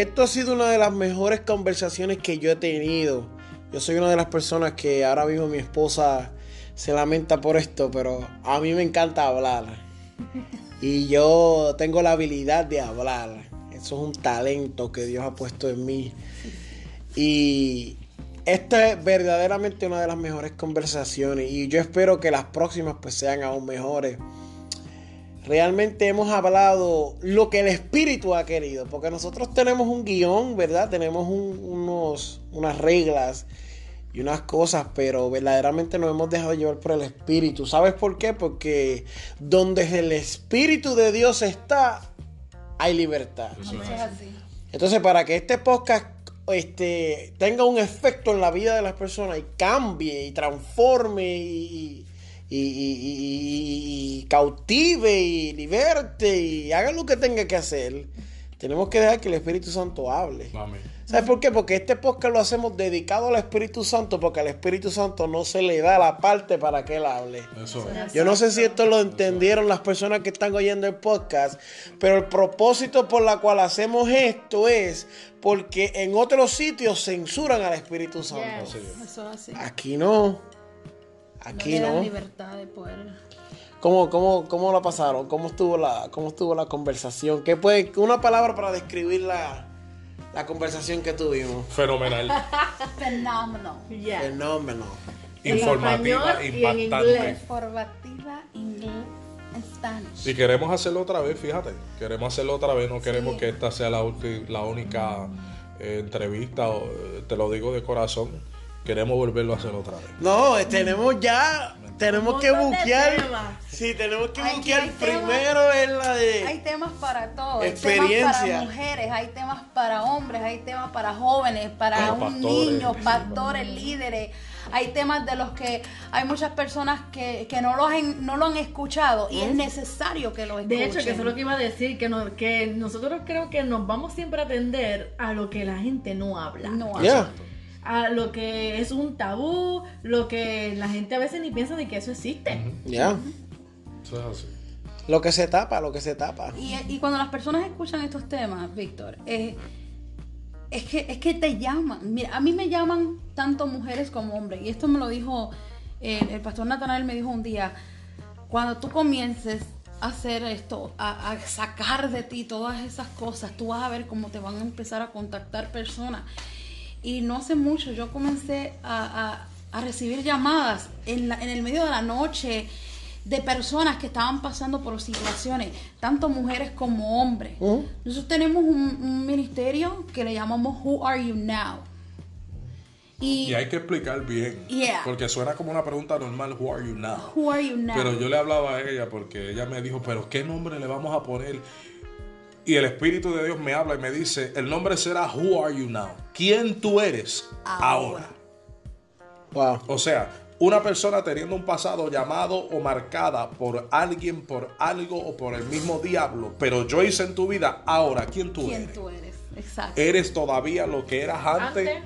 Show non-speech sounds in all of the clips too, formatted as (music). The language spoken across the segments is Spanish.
Esto ha sido una de las mejores conversaciones que yo he tenido. Yo soy una de las personas que ahora mismo mi esposa se lamenta por esto, pero a mí me encanta hablar. Y yo tengo la habilidad de hablar. Eso es un talento que Dios ha puesto en mí. Y esta es verdaderamente una de las mejores conversaciones. Y yo espero que las próximas pues sean aún mejores realmente hemos hablado lo que el espíritu ha querido, porque nosotros tenemos un guion, ¿verdad? Tenemos unos, unas reglas y unas cosas, pero verdaderamente nos hemos dejado llevar por el espíritu. ¿Sabes por qué? Porque donde el espíritu de Dios está, hay libertad. Entonces, para que este podcast este, tenga un efecto en la vida de las personas y cambie y transforme y y, cautive y liberte y haga lo que tenga que hacer, tenemos que dejar que el Espíritu Santo hable. ¿Sabes por qué? Porque este podcast lo hacemos dedicado al Espíritu Santo, porque al Espíritu Santo no se le da la parte para que él hable. Yo no sé si esto lo entendieron las personas que están oyendo el podcast, pero el propósito por la cual hacemos esto es porque en otros sitios censuran al Espíritu Santo. Aquí no. Aquí no. libertad de poder. ¿Cómo, cómo, cómo la pasaron? ¿Cómo estuvo la, cómo estuvo la conversación? ¿Qué puede, una palabra para describir la, la conversación que tuvimos? Fenomenal. (laughs) Fenómeno. Fenómeno. Informativa, impactante. Informativa, inglés. Si queremos hacerlo otra vez, fíjate, queremos hacerlo otra vez, no queremos que esta sea la, la única eh, entrevista, te lo digo de corazón queremos volverlo a hacer otra vez. No, tenemos ya, tenemos que buquear. Sí, tenemos que buquear primero en la de. Hay temas para todo. Experiencia. Hay temas para mujeres, hay temas para hombres, hay temas para jóvenes, para niños, pastores, líderes. Hay temas de los que hay muchas personas que, no, lo han, no lo han escuchado y es necesario que lo escuchen. De hecho, que eso es lo que iba a decir, que, no, que nosotros creo que nos vamos siempre a atender a lo que la gente no habla. No habla a lo que es un tabú, lo que la gente a veces ni piensa de que eso existe. Ya. Eso es así. Lo que se tapa, lo que se tapa. Y, cuando las personas escuchan estos temas, Víctor, es, que, es que te llaman. Mira, a mí me llaman tanto mujeres como hombres. Y esto me lo dijo eh, el pastor Natanael, me dijo un día, cuando tú comiences a hacer esto, a, a, sacar de ti todas esas cosas, tú vas a ver cómo te van a empezar a contactar personas. Y no hace mucho yo comencé a, recibir llamadas en, en el medio de la noche de personas que estaban pasando por situaciones, tanto mujeres como hombres. ¿Mm? Nosotros tenemos un, ministerio que le llamamos Who Are You Now? Y, hay que explicar bien. Porque suena como una pregunta normal, Who are you now? Who are you now? Pero yo le hablaba a ella porque ella me dijo, pero ¿qué nombre le vamos a poner? Y el Espíritu de Dios me habla y me dice, el nombre será Who Are You Now? ¿Quién tú eres ahora? Wow. O sea, una persona teniendo un pasado llamado o marcada por alguien, por algo o por el mismo diablo, pero yo hice en tu vida ahora, ¿quién tú ¿Quién eres? tú eres? Exacto. ¿Eres todavía lo que eras antes?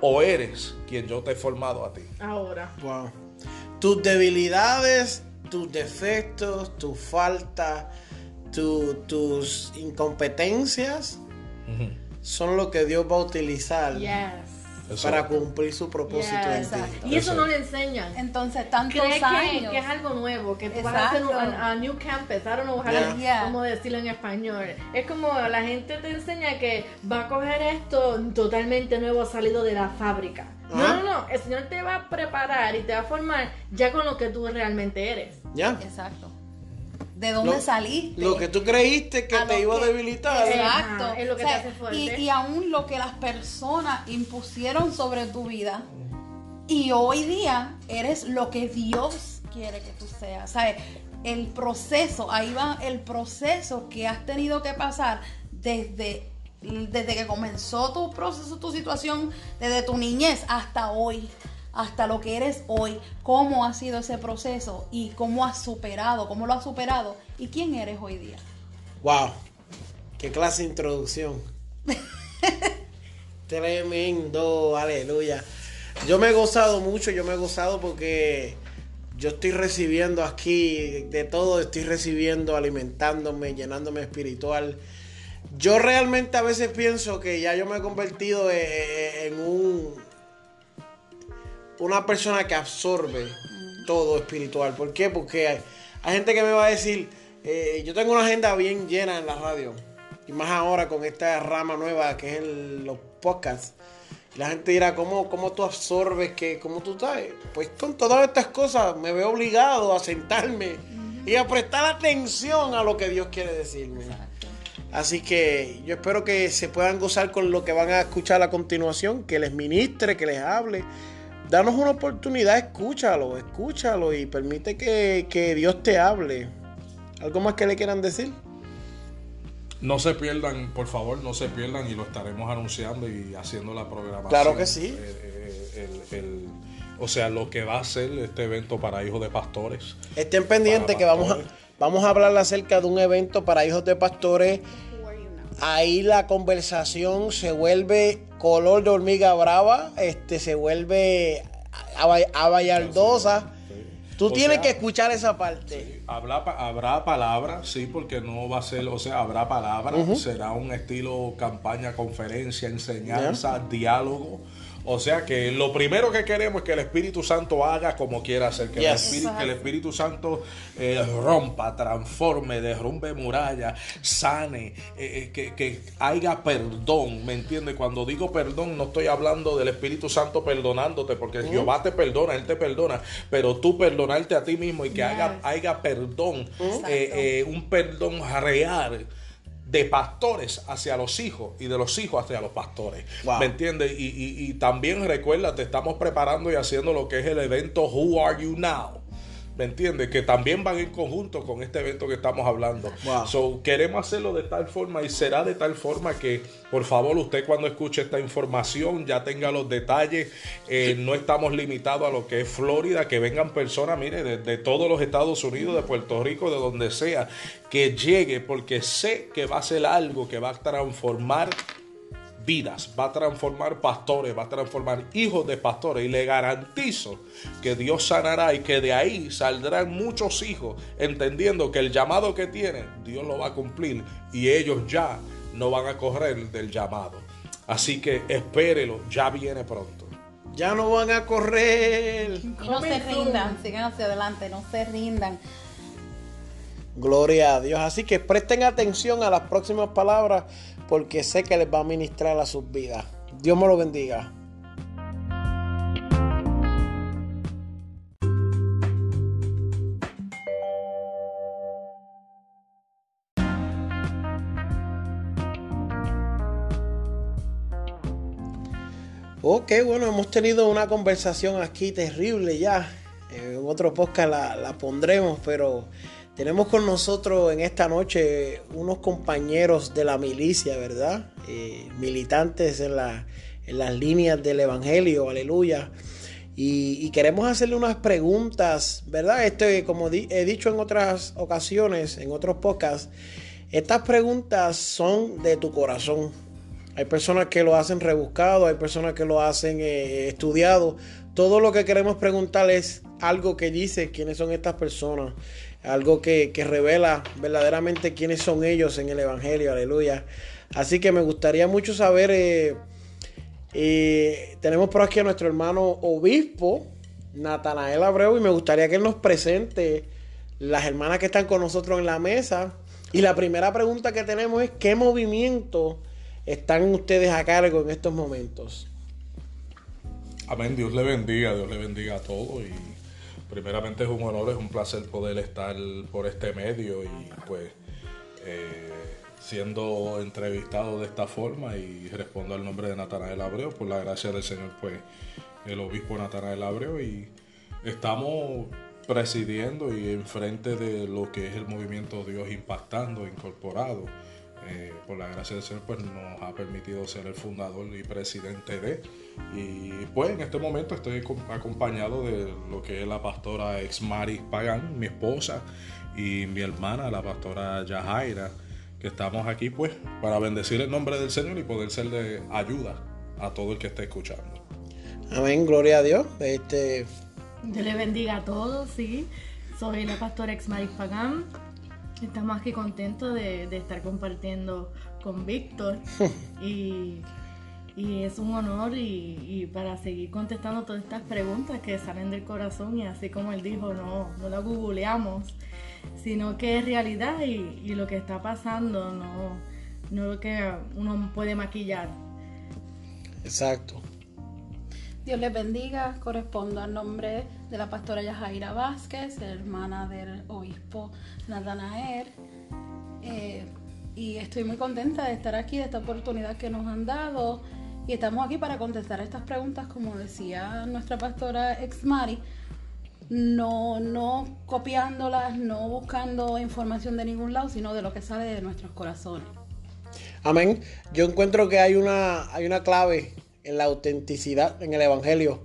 ¿O eres quien yo te he formado a ti? Ahora. Wow. Tus debilidades, tus defectos, tus faltas tus incompetencias son lo que Dios va a utilizar para cumplir su propósito en ti. Y eso, no le enseñan. Entonces, tantos años. Que, es algo nuevo, que tú vas a hacer a, new campus, I don't know cómo decirlo en español. Es como la gente te enseña que va a coger esto totalmente nuevo salido de la fábrica. No, no, no, el Señor te va a preparar y te va a formar ya con lo que tú realmente eres. Ya. Exacto de dónde saliste. Lo que tú creíste que te iba a debilitar. Exacto. es lo que te hace fuerte. Y, y aún lo que las personas impusieron sobre tu vida. Y hoy día eres lo que Dios quiere que tú seas. ¿Sabes? el proceso, ahí va el proceso que has tenido que pasar desde, desde que comenzó tu proceso, tu situación, desde tu niñez hasta hoy, hasta lo que eres hoy, cómo ha sido ese proceso y cómo has superado, cómo lo has superado y quién eres hoy día. Wow, qué clase de introducción. (laughs) Tremendo, aleluya. Yo me he gozado mucho, yo me he gozado porque yo estoy recibiendo aquí de todo, estoy recibiendo, alimentándome, llenándome espiritual. Yo realmente a veces pienso que ya yo me he convertido e, e, en un una persona que absorbe todo espiritual. ¿Por qué? Porque hay, gente que me va a decir, eh, yo tengo una agenda bien llena en la radio. Y más ahora con esta rama nueva que es los podcasts. La gente dirá, ¿cómo, cómo tú absorbes? que ¿Cómo tú estás? Pues con todas estas cosas me veo obligado a sentarme y a prestar atención a lo que Dios quiere decirme. Así que yo espero que se puedan gozar con lo que van a escuchar a continuación, que les ministre, que les hable. Danos una oportunidad, escúchalo, escúchalo y permite que, que Dios te hable. ¿Algo más que le quieran decir? No se pierdan, por favor, no se pierdan y lo estaremos anunciando y haciendo la programación. Claro que sí. Eh, eh, o sea, lo que va a ser este evento para hijos de pastores. Estén pendientes que vamos a, vamos a hablar acerca de un evento para hijos de pastores. Ahí la conversación se vuelve color de hormiga brava, este se vuelve abayardosa. Tú tienes que escuchar esa parte. habrá, habrá palabras, sí, porque no va a ser, o sea, habrá palabras, será un estilo campaña, conferencia, enseñanza, diálogo o sea que lo primero que queremos es que el Espíritu Santo haga como quiera hacer, que, el, Espíritu, Santo eh, rompa, transforme, derrumbe muralla, sane, eh, eh, que, haya perdón, ¿me entiendes? Cuando digo perdón no estoy hablando del Espíritu Santo perdonándote, porque Jehová te perdona, Él te perdona, pero tú perdonarte a ti mismo y que haya, haya perdón, un perdón real de pastores hacia los hijos y de los hijos hacia los pastores. ¿Me entiendes? Y, y, y, también recuerda, te estamos preparando y haciendo lo que es el evento Who Are You Now? ¿Me entiendes? Que también van en conjunto con este evento que estamos hablando. So, queremos hacerlo de tal forma y será de tal forma que, por favor, usted cuando escuche esta información ya tenga los detalles. Eh, no estamos limitados a lo que es Florida, que vengan personas, mire, de, de, todos los Estados Unidos, de Puerto Rico, de donde sea, que llegue, porque sé que va a ser algo que va a transformar vidas, va a transformar pastores, va a transformar hijos de pastores y le garantizo que Dios sanará y que de ahí saldrán muchos hijos entendiendo que el llamado que tienen Dios lo va a cumplir y ellos ya no van a correr del llamado. Así que espérelo, ya viene pronto. Ya no van a correr. Y no se rindan, sigan hacia adelante, no se rindan. Gloria a Dios. Así que presten atención a las próximas palabras porque sé que les va a ministrar a sus vidas. Dios me lo bendiga. Ok, bueno, hemos tenido una conversación aquí terrible ya. En otro podcast la, la pondremos, pero tenemos con nosotros en esta noche unos compañeros de la milicia, ¿verdad? Eh, militantes en, en, las líneas del Evangelio, aleluya. Y, queremos hacerle unas preguntas, ¿verdad? Este, como he dicho en otras ocasiones, en otros podcasts, estas preguntas son de tu corazón. Hay personas que lo hacen rebuscado, hay personas que lo hacen eh, estudiado. Todo lo que queremos preguntar es algo que dice quiénes son estas personas algo que, revela verdaderamente quiénes son ellos en el Evangelio, aleluya. Así que me gustaría mucho saber, eh, eh, tenemos por aquí a nuestro hermano obispo, Natanael Abreu, y me gustaría que él nos presente las hermanas que están con nosotros en la mesa. Y la primera pregunta que tenemos es, ¿qué movimiento están ustedes a cargo en estos momentos? Amén, Dios le bendiga, Dios le bendiga a todos primeramente es un honor, es un placer poder estar por este medio y pues eh, siendo entrevistado de esta forma y respondo al nombre de Natanael Abreu, por la gracia del Señor, pues el obispo Natanael Abreu y estamos presidiendo y enfrente de lo que es el movimiento Dios impactando, incorporado. Eh, por la gracia del Señor, pues nos ha permitido ser el fundador y presidente de. Y pues en este momento estoy acompañado de lo que es la pastora Exmaris Pagán, mi esposa, y mi hermana, la pastora Yajaira, que estamos aquí pues para bendecir el nombre del Señor y poder ser de ayuda a todo el que esté escuchando. Amén, gloria a Dios. Este... Dios le bendiga a todos, sí. Soy la pastora Exmaris Pagán Estamos aquí contentos de, estar compartiendo con Víctor (laughs) y, es un honor y, para seguir contestando todas estas preguntas que salen del corazón y así como él dijo, no, no lo googleamos, sino que es realidad y, lo que está pasando, no, no lo que uno puede maquillar. Exacto. Dios les bendiga. Correspondo al nombre de la pastora Yajaira Vázquez, hermana del obispo Natanaer. Eh, y estoy muy contenta de estar aquí, de esta oportunidad que nos han dado. Y estamos aquí para contestar estas preguntas, como decía nuestra pastora Exmari, no, no copiándolas, no buscando información de ningún lado, sino de lo que sale de nuestros corazones. Amén. Yo encuentro que hay una, hay una clave en la autenticidad en el Evangelio.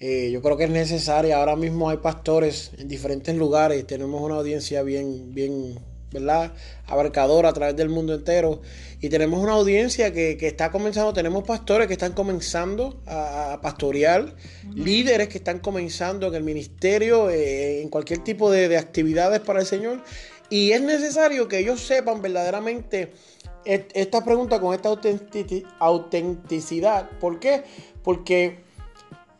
Eh, yo creo que es necesaria. Ahora mismo hay pastores en diferentes lugares. Tenemos una audiencia bien, bien, ¿verdad? Abarcadora a través del mundo entero. Y tenemos una audiencia que, está comenzando. Tenemos pastores que están comenzando a, pastorear. Líderes que están comenzando en el ministerio, eh, en cualquier tipo de, de actividades para el Señor. Y es necesario que ellos sepan verdaderamente esta pregunta con esta autenticidad. ¿Por qué? Porque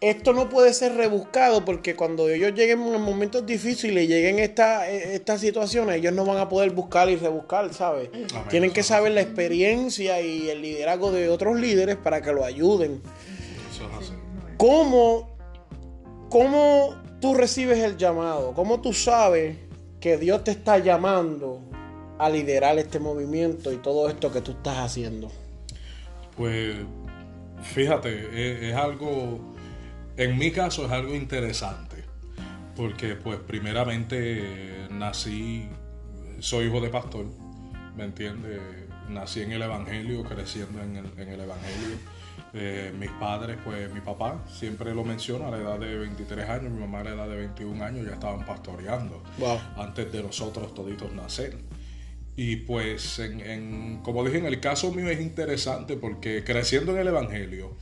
esto no puede ser rebuscado porque cuando ellos lleguen en momentos difíciles y lleguen esta, estas situaciones, ellos no van a poder buscar y rebuscar, ¿sabes? Tienen que saber la experiencia y el liderazgo de otros líderes para que lo ayuden. ¿Cómo, ¿Cómo tú recibes el llamado? ¿Cómo tú sabes que Dios te está llamando a liderar este movimiento y todo esto que tú estás haciendo? Pues fíjate, es, algo, en mi caso es algo interesante, porque pues primeramente nací, soy hijo de pastor, ¿me entiendes? Nací en el Evangelio, creciendo en el, en el Evangelio. Eh, mis padres, pues mi papá, siempre lo menciona, a la edad de 23 años, mi mamá a la edad de 21 años ya estaban pastoreando, antes de nosotros toditos nacer. Y pues, en, como dije, en el caso mío es interesante porque creciendo en el Evangelio,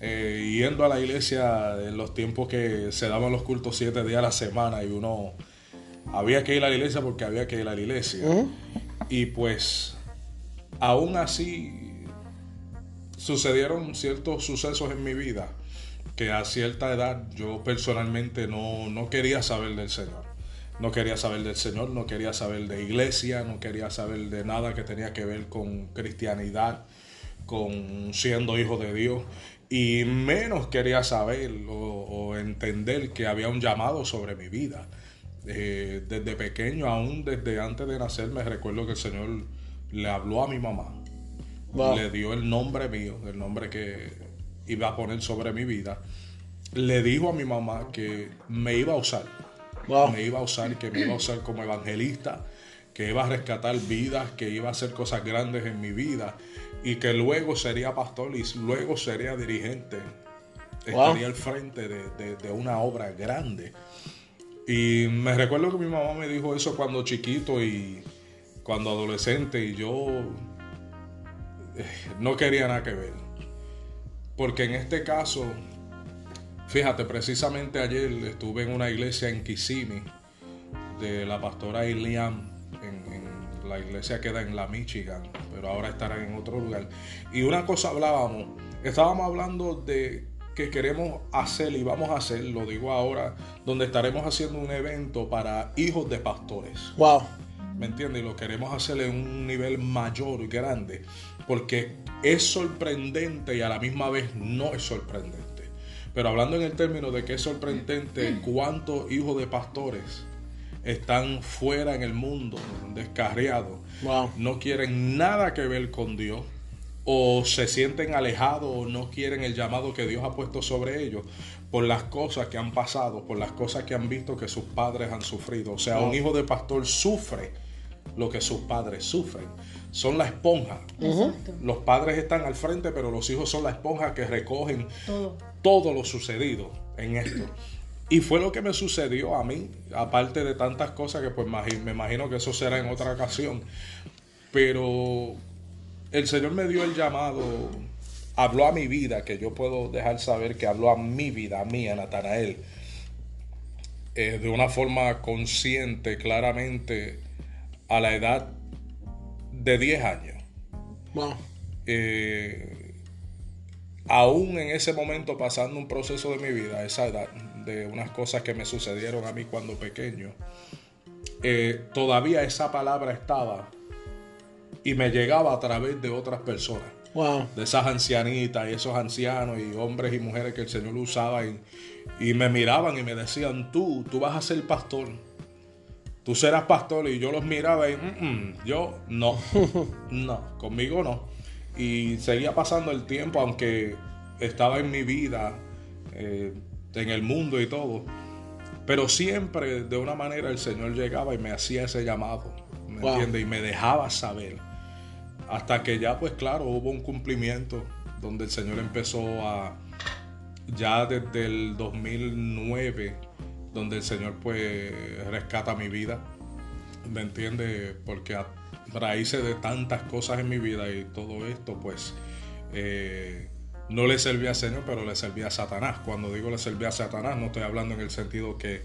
eh, yendo a la iglesia en los tiempos que se daban los cultos siete días a la semana y uno había que ir a la iglesia porque había que ir a la iglesia. Y pues, aún así, sucedieron ciertos sucesos en mi vida que a cierta edad yo personalmente no, no quería saber del Señor. No quería saber del Señor, no quería saber de iglesia, no quería saber de nada que tenía que ver con cristianidad, con siendo hijo de Dios. Y menos quería saber o, entender que había un llamado sobre mi vida. Eh, desde pequeño, aún desde antes de nacer, me recuerdo que el Señor le habló a mi mamá. Le dio el nombre mío, el nombre que iba a poner sobre mi vida. Le dijo a mi mamá que me iba a usar me iba a usar, que me iba a usar como evangelista, que iba a rescatar vidas, que iba a hacer cosas grandes en mi vida y que luego sería pastor y luego sería dirigente. Estaría al frente de, una obra grande. Y me recuerdo que mi mamá me dijo eso cuando chiquito y cuando adolescente y yo eh, no quería nada que ver. Porque en este caso Fíjate, precisamente ayer estuve en una iglesia en Kissimmee de la pastora Iliam, la iglesia queda en la Michigan, pero ahora estará en otro lugar. Y una cosa hablábamos, estábamos hablando de que queremos hacer y vamos a hacer, lo digo ahora, donde estaremos haciendo un evento para hijos de pastores. Wow. ¿Me entiendes? Y lo queremos hacer en un nivel mayor y grande, porque es sorprendente y a la misma vez no es sorprendente. Pero hablando en el término de que es sorprendente (clears throat) cuántos hijos de pastores están fuera en el mundo, descarriados, no quieren nada que ver con Dios, o se sienten alejados o no quieren el llamado que Dios ha puesto sobre ellos por las cosas que han pasado, por las cosas que han visto que sus padres han sufrido. O sea, un hijo de pastor sufre lo que sus padres sufren. Son la esponja. Los padres están al frente, pero los hijos son la esponja que recogen todo, todo lo sucedido en esto. Y fue lo que me sucedió a mí, aparte de tantas cosas que pues me imagino que eso será en otra ocasión. Pero el Señor me dio el llamado, habló a mi vida, que yo puedo dejar saber que habló a mi vida, a mí, a Natanael, eh, de una forma consciente, claramente, a la edad de 10 años. Eh, aún en ese momento pasando un proceso de mi vida, esa edad, de unas cosas que me sucedieron a mí cuando pequeño, eh, todavía esa palabra estaba y me llegaba a través de otras personas. De esas ancianitas y esos ancianos y hombres y mujeres que el Señor usaba y, me miraban y me decían, tú, tú vas a ser pastor. Tú serás pastor y yo los miraba y mm, mm, yo no, (laughs) no, conmigo no. Y seguía pasando el tiempo aunque estaba en mi vida, eh, en el mundo y todo. Pero siempre de una manera el Señor llegaba y me hacía ese llamado, ¿me entiendes? Y me dejaba saber. Hasta que ya, pues claro, hubo un cumplimiento donde el Señor empezó a, ya desde el 2009, donde el Señor pues rescata mi vida, ¿me entiende? Porque a raíces de tantas cosas en mi vida y todo esto, pues eh, no le servía al Señor, pero le servía a Satanás. Cuando digo le servía a Satanás, no estoy hablando en el sentido que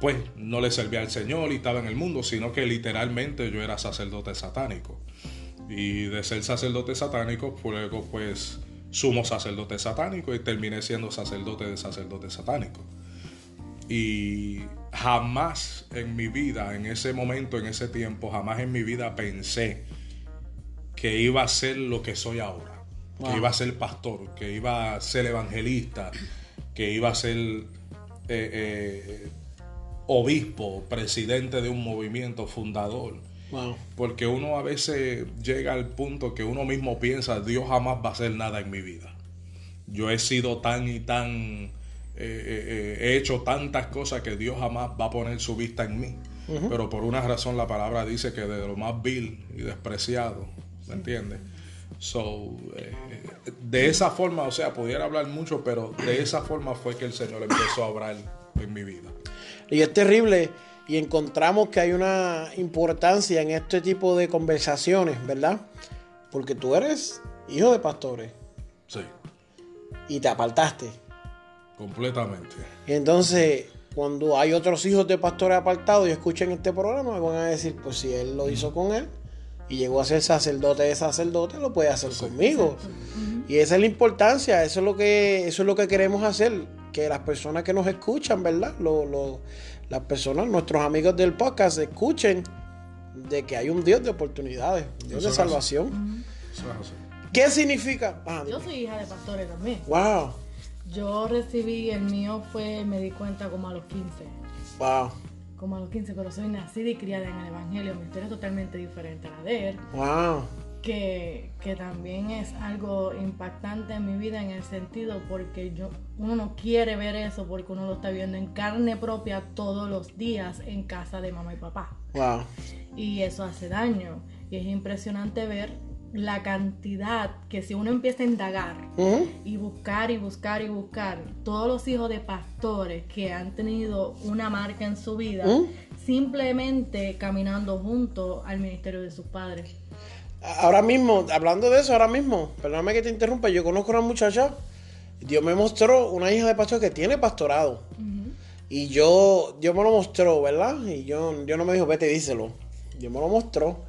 pues no le servía al Señor y estaba en el mundo, sino que literalmente yo era sacerdote satánico. Y de ser sacerdote satánico, luego pues sumo sacerdote satánico y terminé siendo sacerdote de sacerdote satánico. Y jamás en mi vida, en ese momento, en ese tiempo, jamás en mi vida pensé que iba a ser lo que soy ahora. Que iba a ser pastor, que iba a ser evangelista, que iba a ser eh, eh, obispo, presidente de un movimiento fundador porque uno a veces llega al punto que uno mismo piensa, Dios jamás va a hacer nada en mi vida. Yo he sido tan y tan, eh, he hecho tantas cosas que Dios jamás va a poner su vista en mí. Pero por una razón la palabra dice que de lo más vil y despreciado, ¿me entiendes? So, de esa forma, o sea, pudiera hablar mucho, pero de esa forma fue que el Señor empezó a hablar en mi vida. Y es terrible y encontramos que hay una importancia en este tipo de conversaciones, ¿verdad? Porque tú eres hijo de pastores. Sí. Y te apartaste. Completamente. Y entonces, cuando hay otros hijos de pastores apartados y escuchan este programa, me van a decir, pues si él lo hizo con él y llegó a ser sacerdote de sacerdote, lo puede hacer conmigo. Y esa es la importancia, eso es lo que, eso es lo que queremos hacer, que las personas que nos escuchan, ¿verdad? Lo, lo, las personas, nuestros amigos del podcast, escuchen de que hay un Dios de oportunidades, un Dios de salvación. ¿Qué significa? Ah, Yo soy hija de pastores también. Wow. Yo recibí, el mío fue, me di cuenta como a los 15. Wow. Como a los 15, pero soy nacida y criada en el Evangelio. Mi historia es totalmente diferente a la de él. Wow que, también es algo impactante en mi vida en el sentido porque yo, uno no quiere ver eso porque uno lo está viendo en carne propia todos los días en casa de mamá y papá. Wow. Y eso hace daño. Y es impresionante ver la cantidad que si uno empieza a indagar y buscar y buscar y buscar todos los hijos de pastores que han tenido una marca en su vida simplemente caminando junto al ministerio de sus padres. Ahora mismo, hablando de eso, ahora mismo, perdóname que te interrumpa, yo conozco a una muchacha, Dios me mostró una hija de pastor que tiene pastorado. Y yo, Dios me lo mostró, ¿verdad? Y yo, yo no me dijo, vete, díselo. Dios me lo mostró.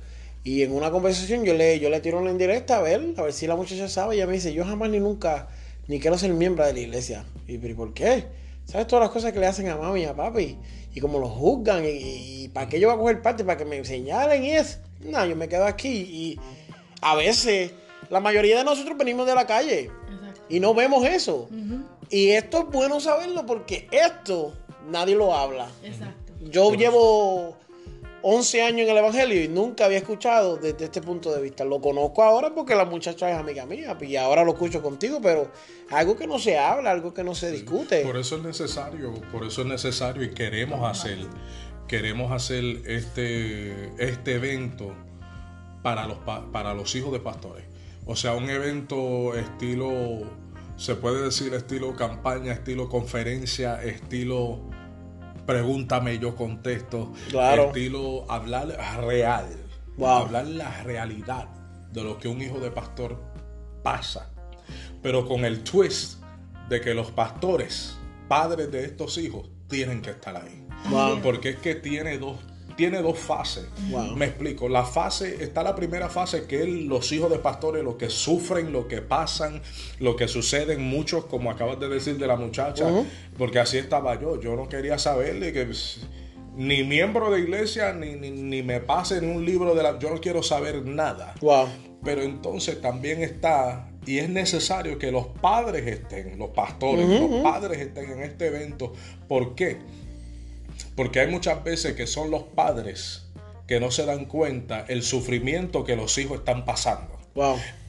Y en una conversación yo le, yo le tiro una indirecta a ver, a ver si la muchacha sabe. Y ella me dice, yo jamás ni nunca, ni quiero ser miembro de la iglesia. Y pero ¿por qué? ¿Sabes todas las cosas que le hacen a mami y a papi? Y como lo juzgan, y, para qué yo voy a coger parte, para que me señalen y es. No, yo me quedo aquí y a veces la mayoría de nosotros venimos de la calle y no vemos eso. Y esto es bueno saberlo porque esto nadie lo habla. Exacto. Yo llevo 11 años en el Evangelio y nunca había escuchado desde este punto de vista. Lo conozco ahora porque la muchacha es amiga mía y ahora lo escucho contigo, pero algo que no se habla, algo que no se discute. Por eso es necesario, por eso es necesario y queremos hacer, queremos hacer este, este evento para los, para los hijos de pastores. O sea, un evento estilo, se puede decir estilo campaña, estilo conferencia, estilo pregúntame, yo contesto. Claro. Estilo hablar real. Hablar la realidad de lo que un hijo de pastor pasa. Pero con el twist de que los pastores, padres de estos hijos, tienen que estar ahí. Porque es que tiene dos tiene dos fases. Me explico. La fase, está la primera fase que es los hijos de pastores, lo que sufren, lo que pasan, lo que suceden muchos, como acabas de decir de la muchacha, porque así estaba yo. Yo no quería saber de que ni miembro de iglesia, ni, ni, me pase en un libro de la... Yo no quiero saber nada. Pero entonces también está, y es necesario que los padres estén, los pastores, los padres estén en este evento. ¿Por qué? Porque hay muchas veces que son los padres que no se dan cuenta el sufrimiento que los hijos están pasando.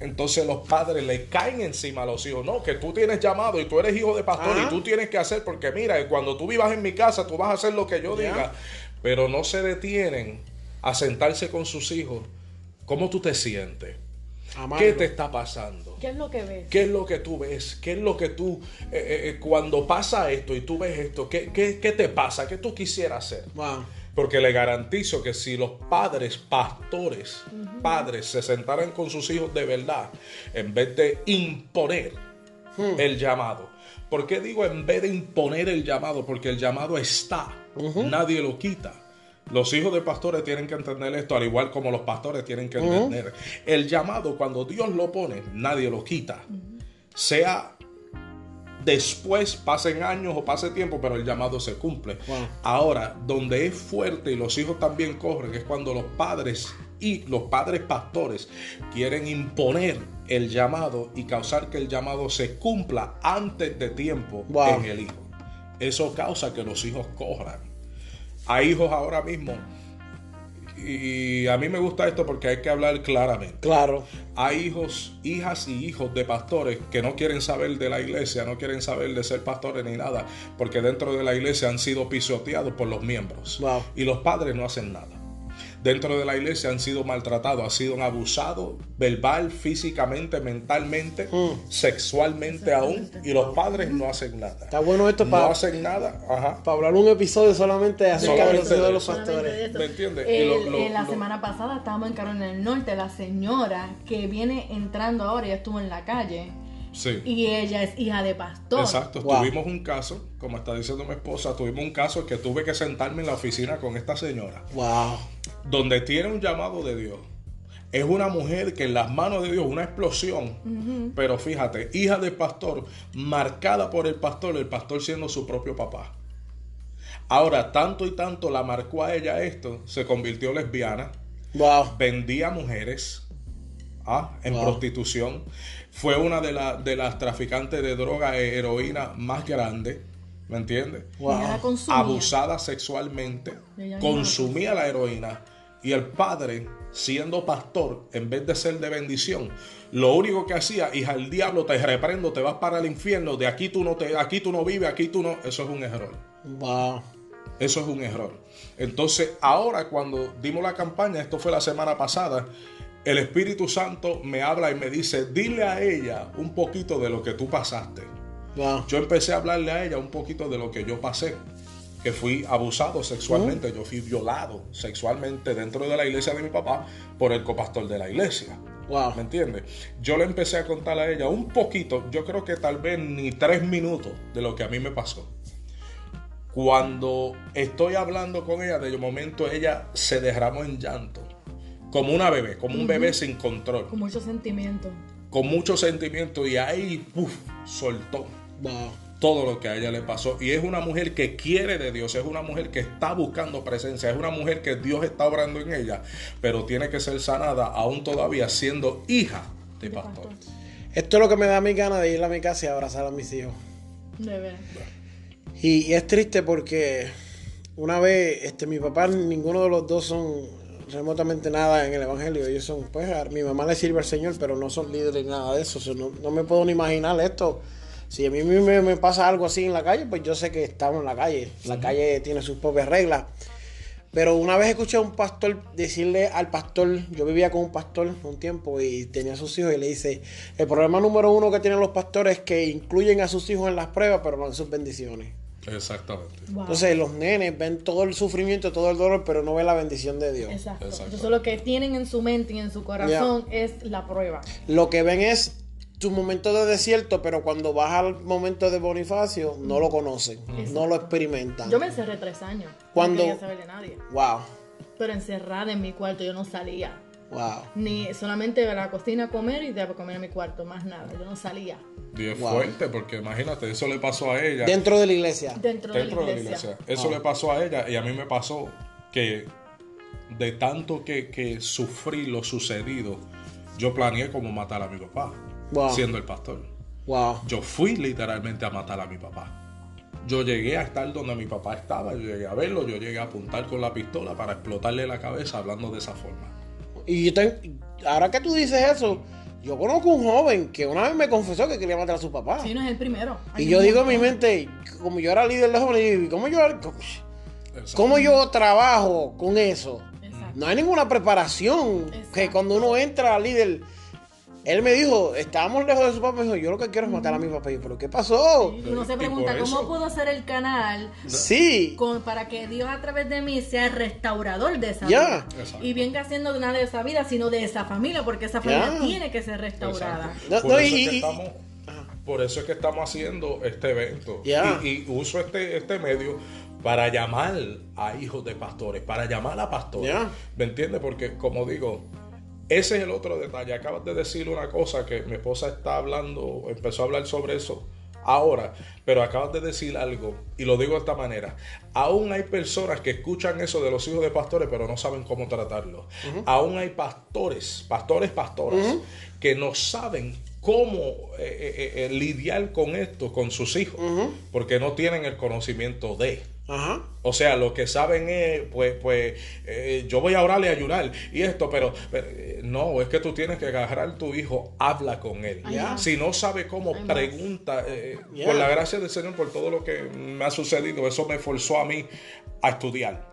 Entonces los padres le caen encima a los hijos. No, que tú tienes llamado y tú eres hijo de pastor y tú tienes que hacer, porque mira, cuando tú vivas en mi casa, tú vas a hacer lo que yo diga. Pero no se detienen a sentarse con sus hijos. ¿Cómo tú te sientes? ¿Qué te está pasando? ¿Qué es lo que ves? ¿Qué es lo que tú ves? ¿Qué es lo que tú, eh, eh, eh, cuando pasa esto y tú ves esto, ¿qué, qué, te pasa? ¿Qué tú quisieras hacer? Porque le garantizo que si los padres, pastores, padres, se sentaran con sus hijos de verdad, en vez de imponer hmm. el llamado. ¿Por qué digo en vez de imponer el llamado? Porque el llamado está, nadie lo quita. Los hijos de pastores tienen que entender esto, al igual como los pastores tienen que entender. El llamado, cuando Dios lo pone, nadie lo quita. Sea después, pasen años o pase tiempo, pero el llamado se cumple. Ahora, donde es fuerte y los hijos también corren, es cuando los padres y los padres pastores quieren imponer el llamado y causar que el llamado se cumpla antes de tiempo en el hijo. Eso causa que los hijos corran. Hay hijos ahora mismo. Y a mí me gusta esto porque hay que hablar claramente. Claro. Hay hijos, hijas y hijos de pastores que no quieren saber de la iglesia, no quieren saber de ser pastores ni nada, porque dentro de la iglesia han sido pisoteados por los miembros. Y los padres no hacen nada dentro de la iglesia han sido maltratados, han sido abusados verbal, físicamente, mentalmente, mm. sexualmente aún, y los padres no hacen nada. Está bueno esto para. No hacen nada, ajá. Para hablar un episodio solamente acerca de, los pastores. ¿Me entiendes? la semana pasada estábamos en Carolina del Norte, la señora que viene entrando ahora, ya estuvo en la calle y ella es hija de pastor. Exacto, tuvimos un caso, como está diciendo mi esposa, tuvimos un caso que tuve que sentarme en la oficina con esta señora. Wow. Donde tiene un llamado de Dios. Es una mujer que en las manos de Dios, una explosión, pero fíjate, hija de pastor, marcada por el pastor, el pastor siendo su propio papá. Ahora, tanto y tanto la marcó a ella esto, se convirtió lesbiana, wow. vendía mujeres ¿ah? en prostitución, fue una de, de las traficantes de droga e heroína más grandes. ¿Me entiendes? Abusada sexualmente, consumía la heroína y el padre, siendo pastor, en vez de ser de bendición, lo único que hacía, hija, el diablo te reprendo, te vas para el infierno, de aquí tú no te, aquí tú no vives, aquí tú no, eso es un error. Wow. Eso es un error. Entonces, ahora cuando dimos la campaña, esto fue la semana pasada, el Espíritu Santo me habla y me dice, dile a ella un poquito de lo que tú pasaste. Yo empecé a hablarle a ella un poquito de lo que yo pasé, que fui abusado sexualmente, yo fui violado sexualmente dentro de la iglesia de mi papá por el copastor de la iglesia. ¿Me entiendes? Yo le empecé a contar a ella un poquito, yo creo que tal vez ni tres minutos de lo que a mí me pasó. Cuando estoy hablando con ella, de momento ella se derramó en llanto como una bebé, como un bebé sin control. Con mucho sentimiento. Con mucho sentimiento y ahí uf, soltó todo lo que a ella le pasó. Y es una mujer que quiere de Dios, es una mujer que está buscando presencia, es una mujer que Dios está obrando en ella, pero tiene que ser sanada aún todavía siendo hija de, pastor. Esto es lo que me da mi gana de ir a mi casa y abrazar a mis hijos. De verdad. y es triste porque una vez, este, mi papá, ninguno de los dos son remotamente nada en el Evangelio. Ellos son, pues, mi mamá le sirve al Señor, pero no son líderes nada de eso. no, me puedo ni imaginar esto. Si a mí me, me, pasa algo así en la calle, pues yo sé que estamos en la calle. La calle tiene sus propias reglas. Pero una vez escuché a un pastor decirle al pastor, yo vivía con un pastor un tiempo y tenía a sus hijos y le dice, el problema número uno que tienen los pastores es que incluyen a sus hijos en las pruebas, pero no en sus bendiciones. Exactamente. Entonces los nenes ven todo el sufrimiento, todo el dolor, pero no ven la bendición de Dios. Exacto. Entonces lo que tienen en su mente y en su corazón es la prueba. Lo que ven es tu momento de desierto, pero cuando vas al momento de Bonifacio, no lo conocen, no lo experimentan. Yo me encerré tres años. Cuando... No quería saber de nadie. Wow. Pero encerrada en mi cuarto, yo no salía. Wow. Ni solamente a la cocina a comer y de comer en mi cuarto, más nada. Yo no salía. Y es fuerte, porque imagínate, eso le pasó a ella. Dentro de la iglesia. Dentro, de, la iglesia. Eso le pasó a ella y a mí me pasó que de tanto que, que sufrí lo sucedido, yo planeé como matar a mi papá, siendo el pastor. Wow. Yo fui literalmente a matar a mi papá. Yo llegué a estar donde mi papá estaba, yo llegué a verlo, yo llegué a apuntar con la pistola para explotarle la cabeza hablando de esa forma. Y ahora que tú dices eso, yo conozco un joven que una vez me confesó que quería matar a su papá. Sí, no es el primero. y yo digo en mi mente, como yo era líder de jóvenes, ¿cómo yo, cómo yo trabajo con eso? No hay ninguna preparación. Que cuando uno entra a líder él me dijo, estábamos lejos de su papá, me dijo, yo lo que quiero es matar a mi papá. Y yo, ¿pero qué pasó? uno se pregunta, ¿cómo puedo hacer el canal sí. para que Dios a través de mí sea el restaurador de esa vida? Y venga haciendo nada de esa vida, sino de esa familia, porque esa familia tiene que ser restaurada. por, eso es que estamos, haciendo este evento. Y, uso este, este medio para llamar a hijos de pastores, para llamar a pastores. ¿Me entiendes? Porque, como digo, ese es el otro detalle. Acabas de decir una cosa que mi esposa está hablando, empezó a hablar sobre eso ahora, pero acabas de decir algo y lo digo de esta manera. Aún hay personas que escuchan eso de los hijos de pastores, pero no saben cómo tratarlo. Aún hay pastores, pastores, pastoras, que no saben cómo eh, eh, eh, lidiar con esto, con sus hijos, porque no tienen el conocimiento de. O sea, lo que saben es, pues, pues, eh, yo voy a orarle y ayunar y esto, pero, eh, no, es que tú tienes que agarrar a tu hijo, habla con él. Si no sabe cómo, pregunta. Eh, por la gracia del Señor, por todo lo que me ha sucedido, eso me forzó a mí a estudiar.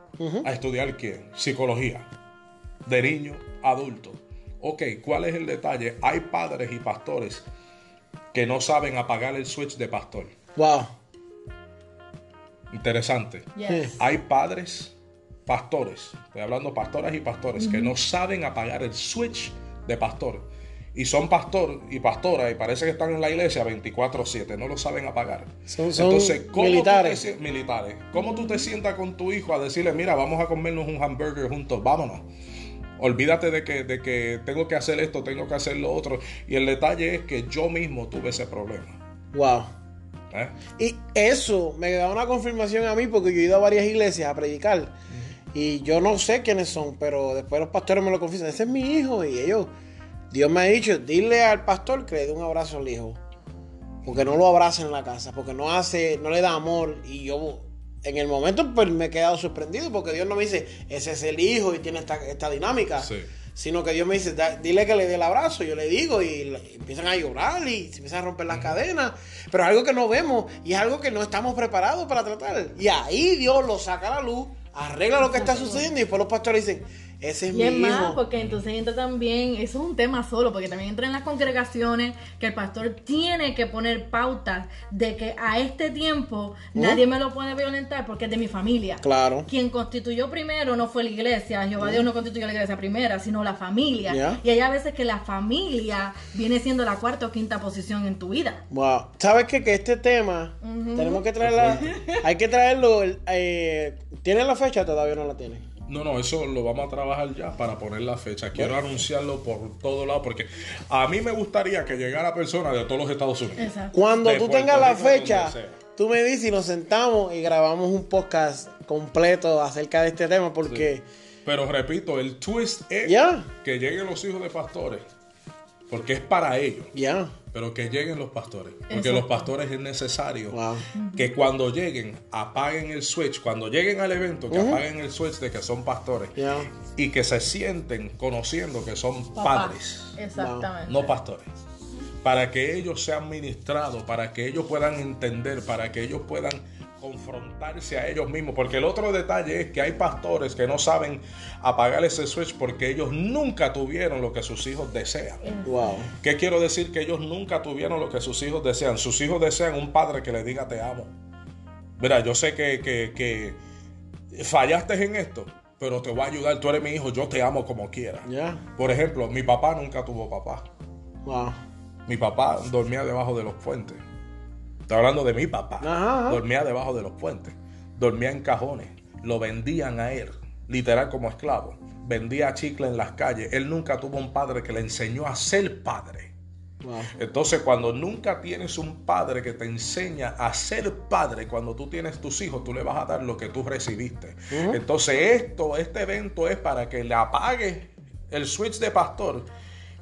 ¿A estudiar qué? Psicología. De niño, adulto. Ok, ¿cuál es el detalle? Hay padres y pastores que no saben apagar el switch de pastor. Wow. Interesante. Hay padres, pastores, estoy hablando pastoras y pastores, que no saben apagar el switch de pastor. Y son pastor y pastora y parece que están en la iglesia 24/7, no lo saben apagar. Son, Entonces, militares. militares. ¿Cómo tú te sientas con tu hijo a decirle, mira, vamos a comernos un hamburger juntos, vámonos? Olvídate de que, de que tengo que hacer esto, tengo que hacer lo otro. Y el detalle es que yo mismo tuve ese problema. Wow. ¿Eh? Y eso me da una confirmación a mí porque yo he ido a varias iglesias a predicar. Y yo no sé quiénes son, pero después los pastores me lo confiesan. Ese es mi hijo. Y ellos, Dios me ha dicho, dile al pastor que le dé un abrazo al hijo. Porque no lo abraza en la casa, porque no hace, no le da amor. Y yo en el momento pues me he quedado sorprendido porque Dios no me dice, ese es el hijo y tiene esta, esta dinámica. Sí sino que Dios me dice, dile que le dé el abrazo, yo le digo y, empiezan a llorar y se empiezan a romper las cadenas, pero es algo que no vemos y es algo que no estamos preparados para tratar. Y ahí Dios lo saca a la luz, arregla lo que está sucediendo y después los pastores dicen, ese es y es más, porque entonces entra también, eso es un tema solo, porque también entra en las congregaciones que el pastor tiene que poner pautas de que a este tiempo ¿Mm? nadie me lo puede violentar porque es de mi familia. Claro. Quien constituyó primero no fue la iglesia, Jehová ¿Mm? Dios no constituyó la iglesia primera, sino la familia. Y hay a veces que la familia viene siendo la cuarta o quinta posición en tu vida. Wow. ¿Sabes qué? Que este tema tenemos que traerla, hay que traerlo, eh, ¿tiene la fecha? Todavía no la tiene. No, no, eso lo vamos a trabajar ya para poner la fecha. Quiero anunciarlo por todo lado porque a mí me gustaría que llegara personas de todos los Estados Unidos. Cuando tú tengas la fecha, tú me dices y nos sentamos y grabamos un podcast completo acerca de este tema porque... Pero repito, el twist es que lleguen los hijos de pastores porque es para ellos. Ya. Pero que lleguen los pastores. Porque los pastores es necesario que cuando lleguen, apaguen el switch. Cuando lleguen al evento, que apaguen el switch de que son pastores. Y que se sienten conociendo que son padres. Exactamente. No pastores. Para que ellos sean ministrados, para que ellos puedan entender, para que ellos puedan confrontarse a ellos mismos. Porque el otro detalle es que hay pastores que no saben apagar ese switch porque ellos nunca tuvieron lo que sus hijos desean. Wow. ¿Qué quiero decir? Que ellos nunca tuvieron lo que sus hijos desean. Sus hijos desean un padre que le diga te amo. Mira, yo sé que, que, fallaste en esto, pero te voy a ayudar. Tú eres mi hijo, yo te amo como quiera. Por ejemplo, mi papá nunca tuvo papá. Wow. Mi papá dormía debajo de los puentes. Estoy hablando de mi papá. Dormía debajo de los puentes. Dormía en cajones. Lo vendían a él, literal como esclavo. Vendía chicle en las calles. Él nunca tuvo un padre que le enseñó a ser padre. Entonces, cuando nunca tienes un padre que te enseña a ser padre, cuando tú tienes tus hijos, tú le vas a dar lo que tú recibiste. Entonces, esto, este evento es para que le apagues el switch de pastor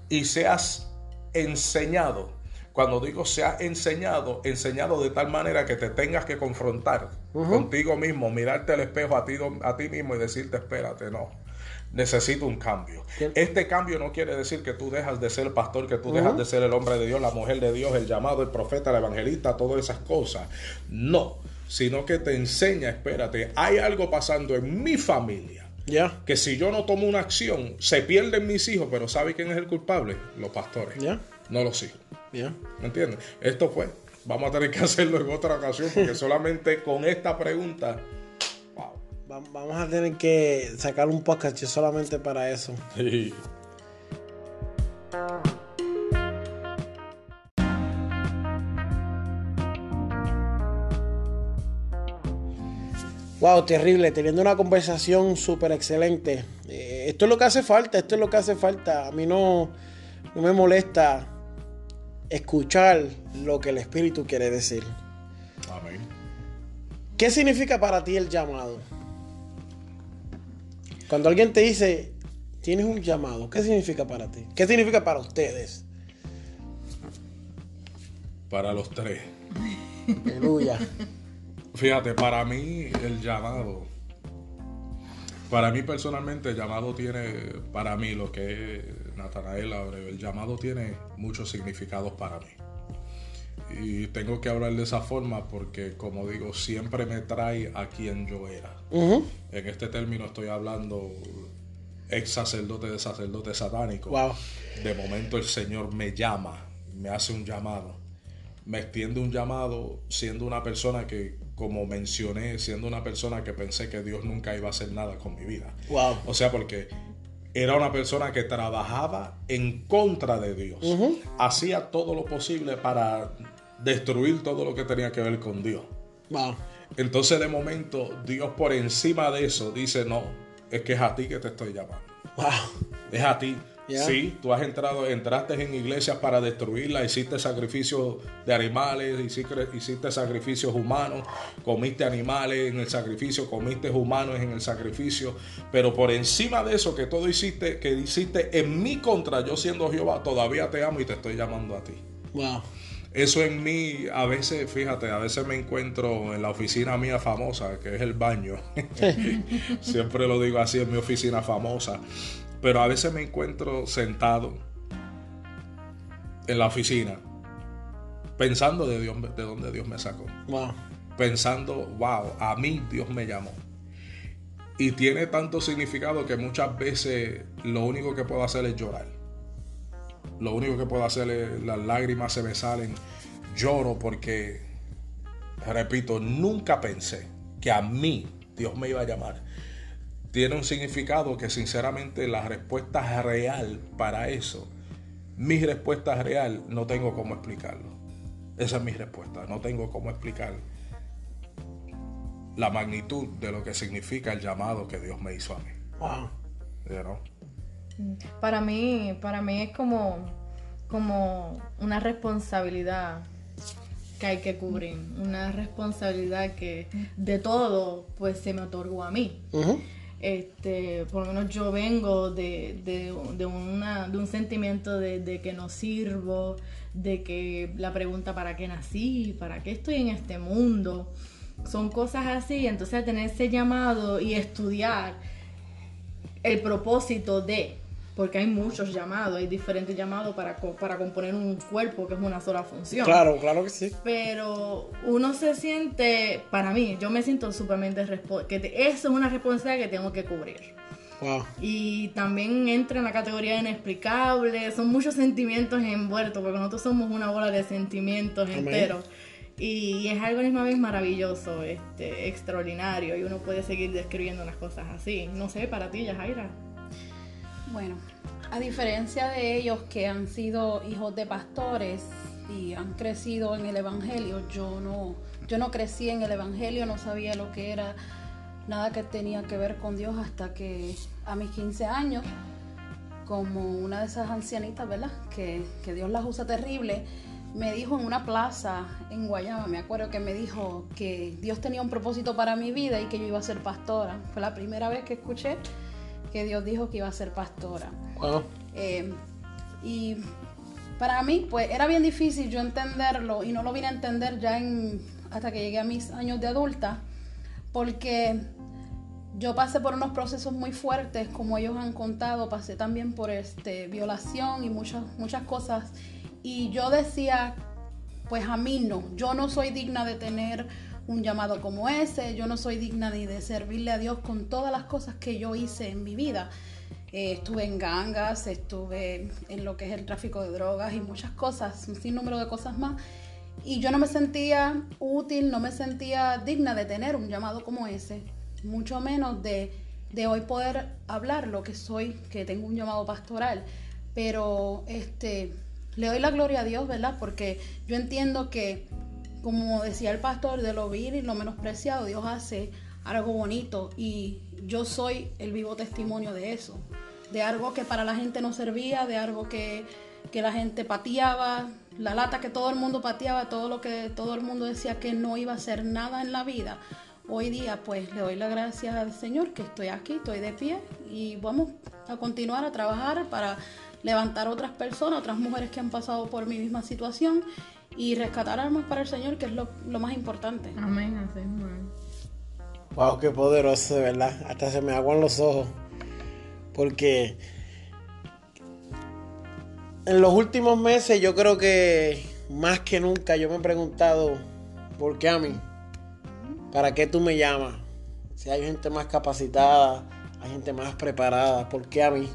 y seas enseñado cuando digo se ha enseñado, enseñado de tal manera que te tengas que confrontar contigo mismo, mirarte al espejo a ti, a ti mismo y decirte, espérate, no. Necesito un cambio. Este cambio no quiere decir que tú dejas de ser el pastor, que tú dejas de ser el hombre de Dios, la mujer de Dios, el llamado, el profeta, el evangelista, todas esas cosas. No, sino que te enseña, espérate, hay algo pasando en mi familia. Que si yo no tomo una acción, se pierden mis hijos, pero ¿sabe quién es el culpable? Los pastores. Ya. No los hijos. ¿Me entiendes? Esto fue. Vamos a tener que (laughs) hacerlo en otra ocasión porque solamente con esta pregunta. Wow. Vamos a tener que sacar un podcast solamente para eso. Sí. Wow, terrible, teniendo una conversación súper excelente. Eh, esto es lo que hace falta, esto es lo que hace falta. A mí no, no me molesta escuchar lo que el Espíritu quiere decir. Amén. ¿Qué significa para ti el llamado? Cuando alguien te dice, tienes un llamado, ¿qué significa para ti? ¿Qué significa para ustedes? Para los tres. Aleluya. (laughs) Fíjate, para mí el llamado, para mí personalmente el llamado tiene, para mí lo que es Natanael Abreu, el llamado tiene muchos significados para mí. Y tengo que hablar de esa forma porque, como digo, siempre me trae a quien yo era. En este término estoy hablando ex sacerdote de sacerdote satánico. De momento el Señor me llama, me hace un llamado, me extiende un llamado siendo una persona que, como mencioné, siendo una persona que pensé que Dios nunca iba a hacer nada con mi vida. O sea, porque era una persona que trabajaba en contra de Dios. Hacía todo lo posible para destruir todo lo que tenía que ver con Dios. Entonces de momento Dios por encima de eso dice, no, es que es a ti que te estoy llamando. Es a ti. Sí, tú has entrado, entraste en iglesias para destruirla, hiciste sacrificios de animales, hiciste, hiciste, sacrificios humanos, comiste animales en el sacrificio, comiste humanos en el sacrificio, pero por encima de eso que todo hiciste, que hiciste en mi contra, yo siendo Jehová, todavía te amo y te estoy llamando a ti. Wow. Eso en mí, a veces, fíjate, a veces me encuentro en la oficina mía famosa, que es el baño. (laughs) Siempre lo digo así, en mi oficina famosa. Pero a veces me encuentro sentado en la oficina pensando de, Dios, de dónde Dios me sacó. Pensando, wow, a mí Dios me llamó. Y tiene tanto significado que muchas veces lo único que puedo hacer es llorar. Lo único que puedo hacer es las lágrimas se me salen. Lloro porque, repito, nunca pensé que a mí Dios me iba a llamar tiene un significado que sinceramente la respuesta real para eso, mi respuesta real, no tengo cómo explicarlo. Esa es mi respuesta, no tengo cómo explicar la magnitud de lo que significa el llamado que Dios me hizo a mí. Wow. Para mí, para mí es como, como una responsabilidad que hay que cubrir, una responsabilidad que de todo pues se me otorgó a mí. Este, por lo menos yo vengo de, de, de un sentimiento de, que no sirvo, de que la pregunta para qué nací, para qué estoy en este mundo, son cosas así, entonces tener ese llamado y estudiar el propósito de, porque hay muchos llamados, hay diferentes llamados para, para componer un cuerpo que es una sola función. Claro, claro que sí. Pero uno se siente, para mí, yo me siento supermente que eso es una responsabilidad que tengo que cubrir. Wow. Y también entra en la categoría de inexplicable, son muchos sentimientos envueltos, porque nosotros somos una bola de sentimientos enteros. Y, es algo a la misma vez maravilloso, este, extraordinario, y uno puede seguir describiendo las cosas así. No sé, para ti, Yajaira. Bueno, a diferencia de ellos que han sido hijos de pastores y han crecido en el Evangelio, yo no, yo no crecí en el Evangelio, no sabía lo que era nada que tenía que ver con Dios hasta que a mis 15 años, como una de esas ancianitas, ¿verdad? Que, que Dios las usa terrible, me dijo en una plaza en Guayama, me acuerdo que me dijo que Dios tenía un propósito para mi vida y que yo iba a ser pastora. Fue la primera vez que escuché que Dios dijo que iba a ser pastora. Eh, y para mí, pues era bien difícil yo entenderlo y no lo vine a entender ya en, hasta que llegué a mis años de adulta, porque yo pasé por unos procesos muy fuertes, como ellos han contado, pasé también por este, violación y muchas, muchas cosas. Y yo decía, pues a mí no, yo no soy digna de tener un llamado como ese, yo no soy digna ni de servirle a Dios con todas las cosas que yo hice en mi vida. Eh, estuve en gangas, estuve en lo que es el tráfico de drogas y muchas cosas, un sinnúmero de cosas más. Y yo no me sentía útil, no me sentía digna de tener un llamado como ese, mucho menos de, de hoy poder hablar lo que soy, que tengo un llamado pastoral. Pero este, le doy la gloria a Dios, ¿verdad? Porque yo entiendo que como decía el pastor, de lo vil y lo menospreciado, Dios hace algo bonito y yo soy el vivo testimonio de eso, de algo que para la gente no servía, de algo que, la gente pateaba, la lata que todo el mundo pateaba, todo lo que todo el mundo decía que no iba a hacer nada en la vida. Hoy día pues le doy las gracias al Señor que estoy aquí, estoy de pie y vamos a continuar a trabajar para levantar otras personas, otras mujeres que han pasado por mi misma situación y rescatar almas para el Señor, que es lo, más importante. Amén, así Wow, qué poderoso, de verdad. Hasta se me aguan los ojos. Porque en los últimos meses yo creo que más que nunca yo me he preguntado, ¿por qué a mí? ¿Para qué tú me llamas? Si hay gente más capacitada, hay gente más preparada, ¿por qué a mí?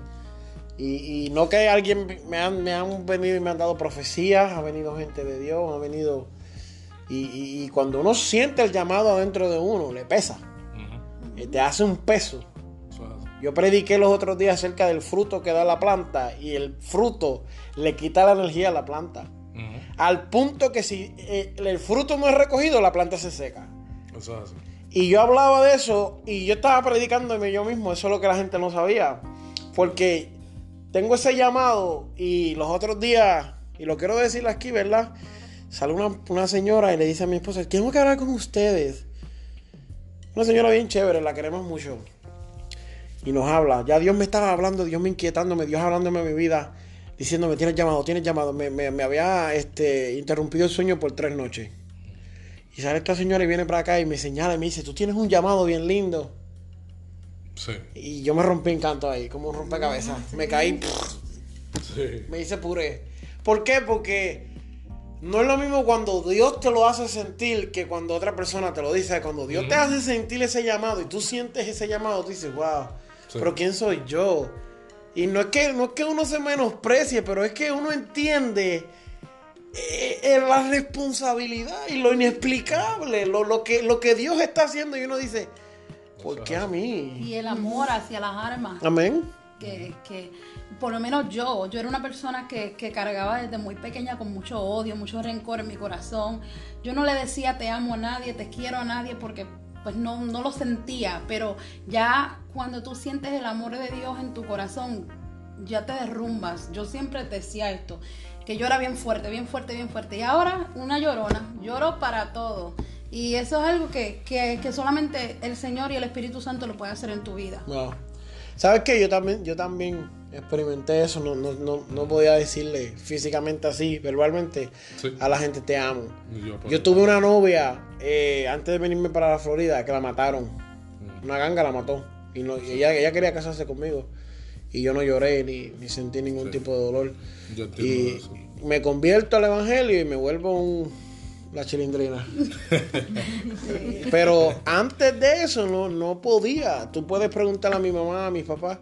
Y, no que alguien me han, me han venido y me han dado profecías, ha venido gente de Dios, ha venido... Y, cuando uno siente el llamado adentro de uno, le pesa. Te hace un peso. Yo prediqué los otros días acerca del fruto que da la planta y el fruto le quita la energía a la planta. Al punto que si eh, el fruto no es recogido, la planta se seca. Y yo hablaba de eso y yo estaba predicándome yo mismo, eso es lo que la gente no sabía. Porque tengo ese llamado y los otros días, y lo quiero decir aquí, ¿verdad? Sale una, señora y le dice a mi esposa, tengo que hablar con ustedes. Una señora bien chévere, la queremos mucho. Y nos habla. Ya Dios me estaba hablando, Dios me inquietándome, Dios hablándome de mi vida, diciéndome, tienes llamado, tienes llamado. Me, me, había este, interrumpido el sueño por tres noches. Y sale esta señora y viene para acá y me señala y me dice, tú tienes un llamado bien lindo. Y yo me rompí en canto ahí, como un rompecabezas. Me caí. Me hice puré. ¿Por qué? Porque no es lo mismo cuando Dios te lo hace sentir que cuando otra persona te lo dice. Cuando Dios te hace sentir ese llamado y tú sientes ese llamado, tú dices, wow, pero ¿quién soy yo? Y no es, que, no es que uno se menosprecie, pero es que uno entiende eh, eh, la responsabilidad y lo inexplicable, lo, lo, que, lo que Dios está haciendo. Y uno dice, ¿Por qué a mí? Y el amor hacia las armas. Amén. Que, por lo menos yo, yo era una persona que, cargaba desde muy pequeña con mucho odio, mucho rencor en mi corazón. Yo no le decía te amo a nadie, te quiero a nadie porque pues no, no lo sentía, pero ya cuando tú sientes el amor de Dios en tu corazón, ya te derrumbas. Yo siempre decía esto, que yo era bien fuerte, bien fuerte, bien fuerte. Y ahora una llorona, lloro para todo Y eso es algo que, que, que, solamente el Señor y el Espíritu Santo lo puede hacer en tu vida. Wow. ¿Sabes qué? Yo también, yo también experimenté eso. No, no, no, no podía decirle físicamente así, verbalmente, a la gente te amo. Yo, tuve una novia eh, antes de venirme para la Florida que la mataron. Mm. Una ganga la mató. Y, no, ella, ella quería casarse conmigo. Y yo no lloré ni, ni sentí ningún tipo de dolor. y me convierto al evangelio y me vuelvo un, la chilindrina. Pero antes de eso no, no podía. Tú puedes preguntar a mi mamá, a mi papá,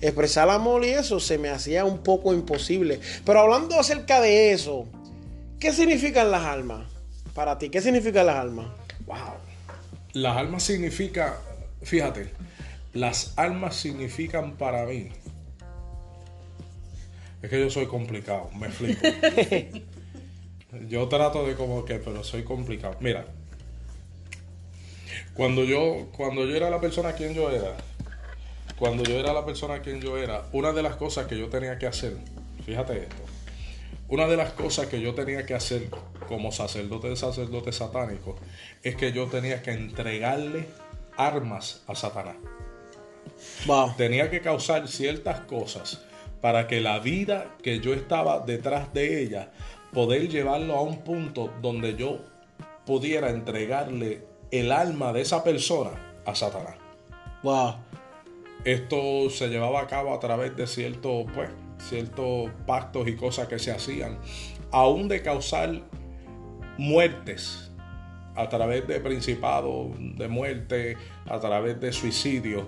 expresar amor y eso se me hacía un poco imposible. Pero hablando acerca de eso, ¿qué significan las almas? Para ti, ¿qué significan las almas? Wow. Las almas significa, fíjate, las almas significan para mí es que yo soy complicado, me explico. (laughs) yo trato de como que, pero soy complicado. Mira, cuando yo, cuando yo era la persona quien yo era, cuando yo era la persona quien yo era, una de las cosas que yo tenía que hacer, fíjate esto, una de las cosas que yo tenía que hacer como sacerdote de sacerdote satánico es que yo tenía que entregarle armas a Satanás. Tenía que causar ciertas cosas para que la vida que yo estaba detrás de ella, poder llevarlo a un punto donde yo pudiera entregarle el alma de esa persona a Satanás. Wow. Esto se llevaba a cabo a través de ciertos, pues, ciertos pactos y cosas que se hacían, aún de causar muertes a través de principados de muerte, a través de suicidios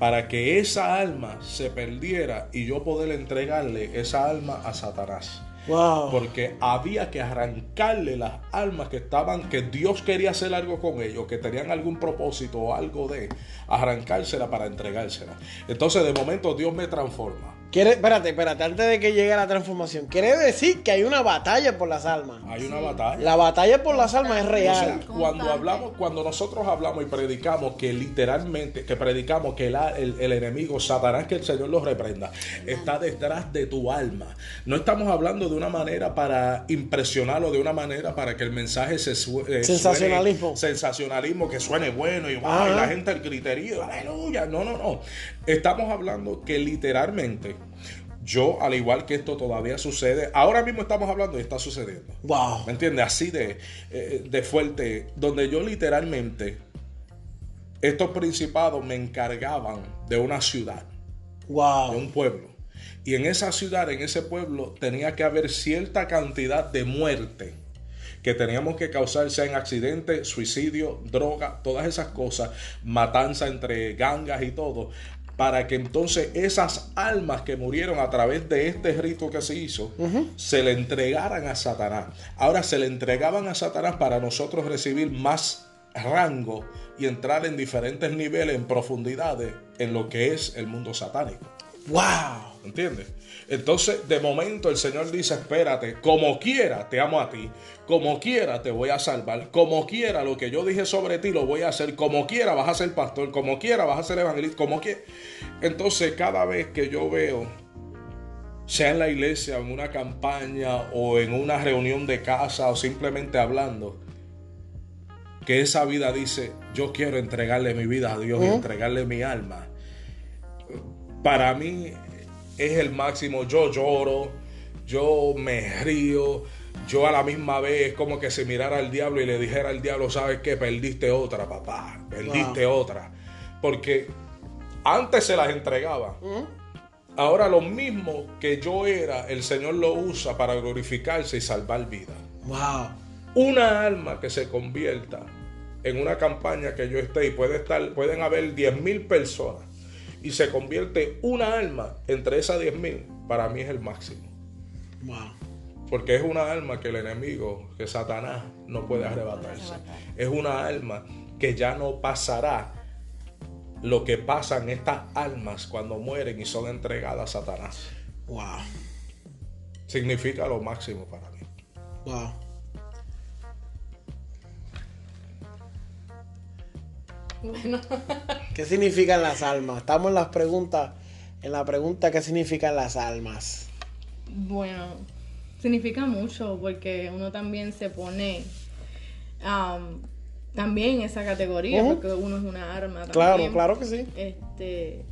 para que esa alma se perdiera y yo poder entregarle esa alma a Satanás. Porque había que arrancarle las almas que estaban, que Dios quería hacer algo con ellos, que tenían algún propósito o algo de arrancársela para entregársela. Entonces de momento Dios me transforma. Quiere, espérate, espérate, antes de que llegue la transformación, quiere decir que hay una batalla por las almas. Hay una batalla. La batalla por las almas es real. cuando hablamos, cuando nosotros hablamos y predicamos que literalmente, que predicamos que el, enemigo, Satanás, que el Señor los reprenda, está detrás de tu alma. No estamos hablando de una manera para impresionarlo, de una manera para que el mensaje se eh, sensacionalismo. sensacionalismo, que suene bueno y, la gente el criterio, aleluya. No, no, no. Estamos hablando que literalmente yo, al igual que esto todavía sucede, ahora mismo estamos hablando y está sucediendo. Wow. ¿Me entiendes? Así de, eh, de fuerte, donde yo literalmente, estos principados me encargaban de una ciudad. Wow. De un pueblo. Y en esa ciudad, en ese pueblo, tenía que haber cierta cantidad de muerte que teníamos que causar, sea en accidente, suicidio, droga, todas esas cosas, matanza entre gangas y todo, para que entonces esas almas que murieron a través de este rito que se hizo, se le entregaran a Satanás. Ahora se le entregaban a Satanás para nosotros recibir más rango y entrar en diferentes niveles, en profundidades, en lo que es el mundo satánico. ¡Wow! ¿Entiendes? Entonces, de momento el Señor dice, espérate, como quiera te amo a ti, como quiera te voy a salvar, como quiera lo que yo dije sobre ti lo voy a hacer, como quiera vas a ser pastor, como quiera vas a ser evangelista, como quiera. Entonces, cada vez que yo veo, sea en la iglesia, en una campaña o en una reunión de casa o simplemente hablando, que esa vida dice, yo quiero entregarle mi vida a Dios y entregarle mi alma. Para mí es el máximo. Yo lloro, yo me río, yo a la misma vez es como que se mirara al diablo y le dijera al diablo, ¿sabes qué? Perdiste otra, papá, perdiste otra. Porque antes se las entregaba. Ahora lo mismo que yo era, el Señor lo usa para glorificarse y salvar vida. Wow. Una alma que se convierta en una campaña que yo esté y puede estar, pueden haber 10 mil personas y se convierte una alma entre esas 10.000, para mí es el máximo. Porque es una alma que el enemigo, que Satanás, no puede arrebatarse. Es una alma que ya no pasará lo que pasan estas almas cuando mueren y son entregadas a Satanás. Wow. Significa lo máximo para mí. Wow. Bueno. (laughs) ¿Qué significan las almas? Estamos en las preguntas, en la pregunta ¿qué significan las almas? Bueno, significa mucho porque uno también se pone um, también esa categoría, porque uno es una arma. También. Claro, claro que sí. Este,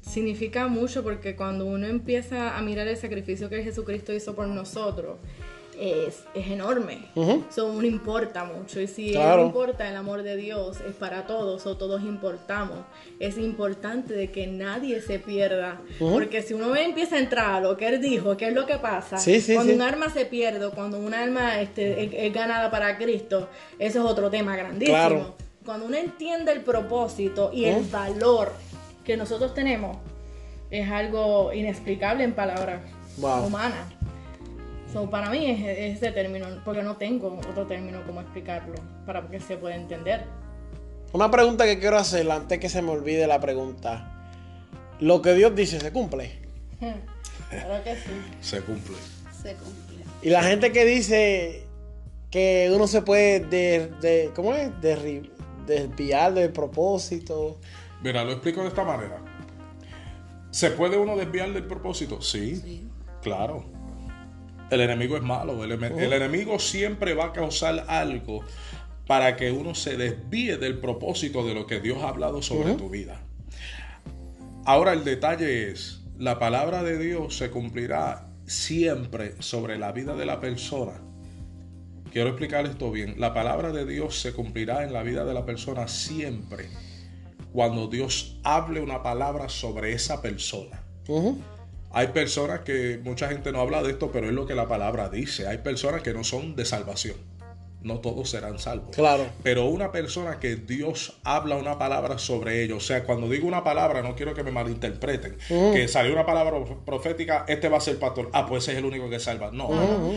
significa mucho porque cuando uno empieza a mirar el sacrificio que Jesucristo hizo por nosotros, es, enorme. Eso no importa mucho. Y si no importa el amor de Dios, es para todos o todos importamos. Es importante de que nadie se pierda. Porque si uno empieza a entrar a lo que él dijo, ¿qué es lo que pasa? cuando un arma se pierde, cuando un alma este, es, ganada para Cristo, eso es otro tema grandísimo. Cuando uno entiende el propósito y el valor que nosotros tenemos, es algo inexplicable en palabras humanas. So, para mí es, ese término, porque no tengo otro término como explicarlo para que se pueda entender. Una pregunta que quiero hacer antes que se me olvide la pregunta. ¿Lo que Dios dice se cumple? (laughs) claro que sí. Se cumple. Se cumple. Y la gente que dice que uno se puede de, ¿cómo es? desviar del propósito. Mira, lo explico de esta manera. ¿Se puede uno desviar del propósito? Sí. sí. Claro. El enemigo es malo. El, enemigo siempre va a causar algo para que uno se desvíe del propósito de lo que Dios ha hablado sobre tu vida. Ahora el detalle es, la palabra de Dios se cumplirá siempre sobre la vida de la persona. Quiero explicar esto bien. La palabra de Dios se cumplirá en la vida de la persona siempre cuando Dios hable una palabra sobre esa persona. Hay personas que mucha gente no habla de esto, pero es lo que la palabra dice. Hay personas que no son de salvación. No todos serán salvos. Claro. Pero una persona que Dios habla una palabra sobre ellos, o sea, cuando digo una palabra, no quiero que me malinterpreten. Que salió una palabra profética, este va a ser pastor. Ah, pues ese es el único que salva. No, no,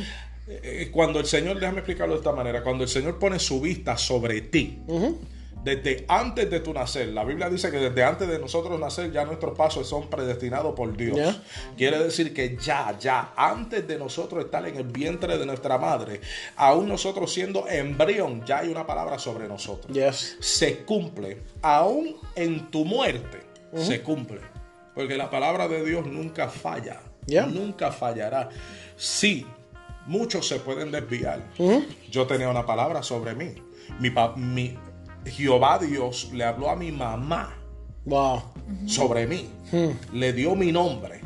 eh, eh, Cuando el Señor, déjame explicarlo de esta manera, cuando el Señor pone su vista sobre ti, desde antes de tu nacer. La Biblia dice que desde antes de nosotros nacer ya nuestros pasos son predestinados por Dios. Quiere decir que ya, ya, antes de nosotros estar en el vientre de nuestra madre, aún nosotros siendo embrión, ya hay una palabra sobre nosotros. Se cumple. Aún en tu muerte, se cumple. Porque la palabra de Dios nunca falla. Nunca fallará. Sí, muchos se pueden desviar. Yo tenía una palabra sobre mí. Mi, mi, Jehová Dios le habló a mi mamá sobre mí. Hmm. Le dio mi nombre.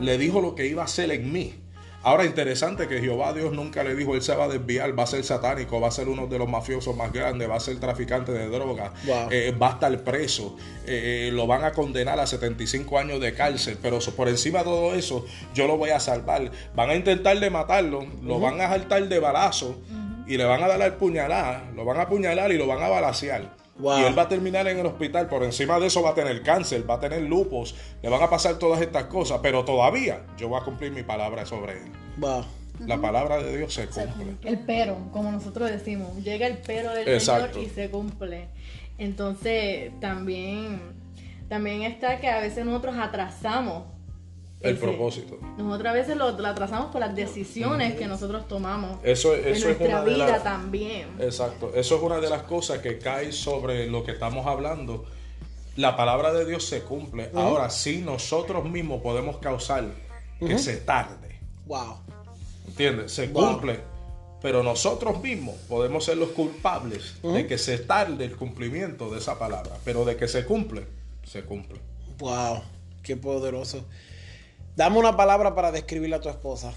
Le dijo lo que iba a hacer en mí. Ahora interesante que Jehová Dios nunca le dijo, él se va a desviar, va a ser satánico, va a ser uno de los mafiosos más grandes, va a ser traficante de droga, eh, va a estar preso, eh, eh, lo van a condenar a 75 años de cárcel, pero por encima de todo eso yo lo voy a salvar. Van a intentar de matarlo, lo van a saltar de balazo y le van a dar al puñalar, lo van a apuñalar y lo van a balasear. Y él va a terminar en el hospital. Por encima de eso va a tener cáncer, va a tener lupus, le van a pasar todas estas cosas. Pero todavía yo voy a cumplir mi palabra sobre él. La palabra de Dios se cumple. El pero, como nosotros decimos, llega el pero del Señor y se cumple. Entonces, también, también está que a veces nosotros atrasamos el propósito. Nosotros a veces lo, atrasamos por las decisiones que nosotros tomamos. Eso, eso en nuestra es una vida también. Exacto. Eso es una de las cosas que cae sobre lo que estamos hablando. La palabra de Dios se cumple. Ahora sí, nosotros mismos podemos causar que se tarde. Wow. ¿Entiendes? Se cumple. Pero nosotros mismos podemos ser los culpables de que se tarde el cumplimiento de esa palabra. Pero de que se cumple, se cumple. Wow. Qué poderoso. Dame una palabra para describirle a tu esposa.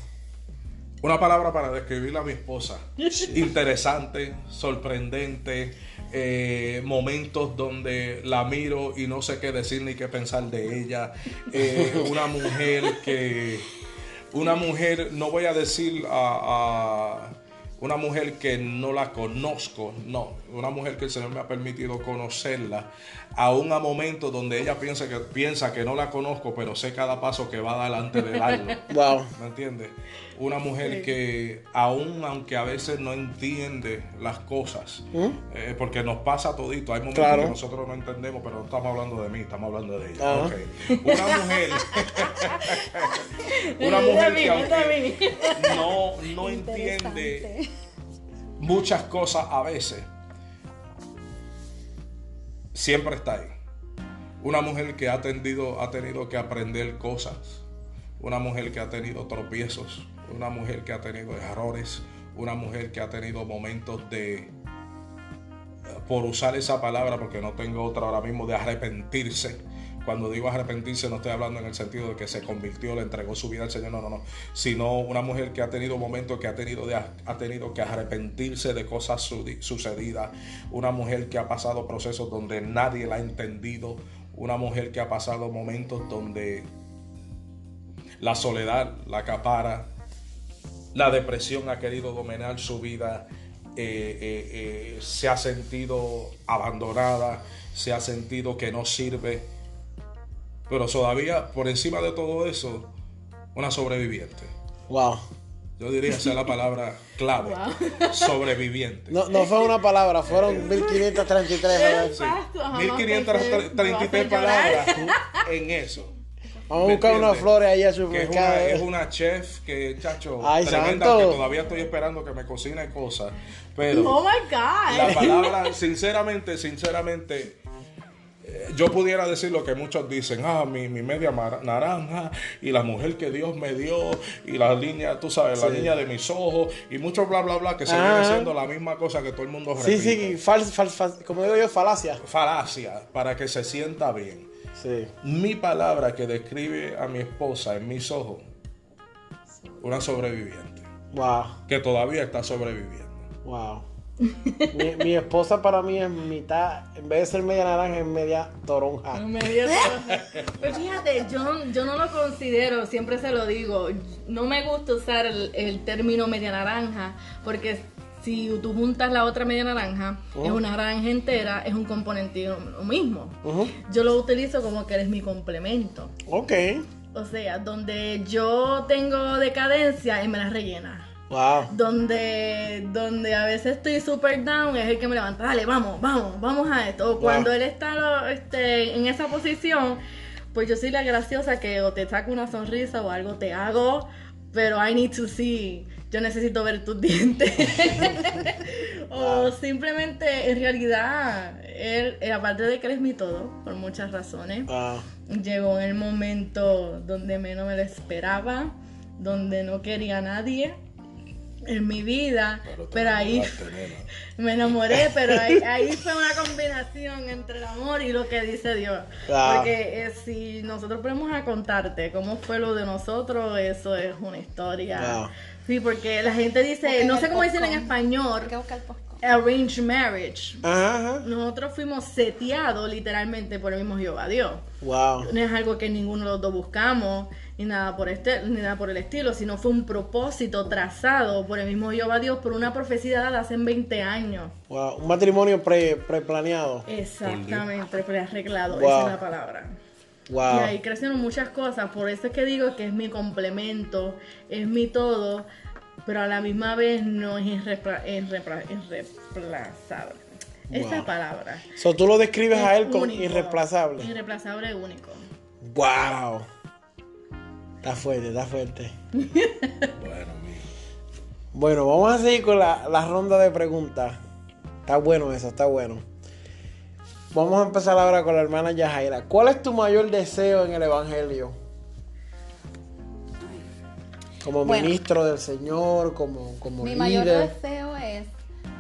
Una palabra para describirle a mi esposa. (laughs) Interesante, sorprendente, eh, momentos donde la miro y no sé qué decir ni qué pensar de ella. Eh, una mujer que, una mujer, no voy a decir a una mujer que no la conozco, no, una mujer que el Señor me ha permitido conocerla, aún a momentos donde ella piensa que, piensa que no la conozco, pero sé cada paso que va delante del (laughs) alma. Wow. ¿Me entiendes? Una mujer que aún aunque a veces no entiende las cosas, ¿Mm? eh, porque nos pasa todito, hay momentos que nosotros no entendemos, pero no estamos hablando de mí, estamos hablando de ella. Ah. Una mujer, (laughs) (laughs) una mujer que no, no entiende muchas cosas a veces, siempre está ahí. Una mujer que ha, tendido, ha tenido que aprender cosas, una mujer que ha tenido tropiezos, una mujer que ha tenido errores, una mujer que ha tenido momentos de por usar esa palabra, porque no tengo otra ahora mismo, de arrepentirse. Cuando digo arrepentirse no estoy hablando en el sentido de que se convirtió, le entregó su vida al Señor, no, no, no, sino una mujer que ha tenido momentos que ha tenido, ha tenido que arrepentirse de cosas sucedidas, una mujer que ha pasado procesos donde nadie la ha entendido, una mujer que ha pasado momentos donde la soledad la acapara, la depresión ha querido dominar su vida, eh, eh, eh, se ha sentido abandonada, se ha sentido que no sirve. Pero todavía, por encima de todo eso, una sobreviviente. Wow. Yo diría esa es la palabra clave. Sobreviviente. No, no fue una palabra, fueron 1533. 1533 palabras en eso. Vamos a buscar unas flores ahí a su que es una, chef que, chacho, tremenda, que todavía estoy esperando que me cocine cosas. Pero oh my God. la palabra, sinceramente, sinceramente, yo pudiera decir lo que muchos dicen, ah, mi, mi, media naranja y la mujer que Dios me dio y la línea, tú sabes, la línea de mis ojos y mucho bla, bla, bla, que se viene siendo la misma cosa que todo el mundo repite. Sí, sí, como digo yo, falacia. Falacia, para que se sienta bien. Mi palabra que describe a mi esposa en mis ojos, una sobreviviente. Wow. Que todavía está sobreviviendo. Wow. Mi, esposa para mí es mitad, en vez de ser media naranja, es media toronja. Media (laughs) Pues fíjate, yo, yo no lo considero, siempre se lo digo, no me gusta usar el, el término media naranja, porque si tú juntas la otra media naranja, es una naranja entera, es un componente lo mismo. Yo lo utilizo como que eres mi complemento. Ok. O sea, donde yo tengo decadencia, él me la rellena. Wow. Donde, donde a veces estoy super down, es el que me levanta, dale, vamos, vamos, vamos a esto. cuando él está este, en esa posición, pues yo soy la graciosa que o te saco una sonrisa o algo te hago, pero I need to see yo necesito ver tus (laughs) dientes. (laughs) o simplemente, en realidad, él, eh, aparte de que eres mi todo, por muchas razones, llegó en el momento donde menos me lo esperaba, donde no quería a nadie en mi vida, pero, ahí (laughs) me enamoré, pero ahí, fue una combinación entre el amor y lo que dice Dios. Porque eh, si nosotros ponemos a contarte cómo fue lo de nosotros, eso es una historia. Sí, porque la gente dice, no sé cómo dicen en español. Arranged marriage. Nosotros fuimos seteados literalmente por el mismo Jehová Dios. Wow. No es algo que ninguno de los dos buscamos, ni nada por este, ni nada por el estilo, sino fue un propósito trazado por el mismo Jehová Dios por una profecía dada hace 20 años. Wow. Un matrimonio pre, preplaneado. Exactamente, prearreglado, esa es la palabra. Y ahí crecieron muchas cosas, por eso es que digo que es mi complemento, es mi todo, pero a la misma vez no es irreemplazable. Esa palabra. So, tú lo describes a él como irreemplazable. Irreemplazable único. ¡Wow! Está fuerte, está fuerte. bueno, bueno, vamos a seguir con la, la ronda de preguntas. Está bueno eso, está bueno. Vamos a empezar ahora con la hermana Yajaira. ¿Cuál es tu mayor deseo en el Evangelio? Como ministro del Señor, como, como Mi mayor deseo es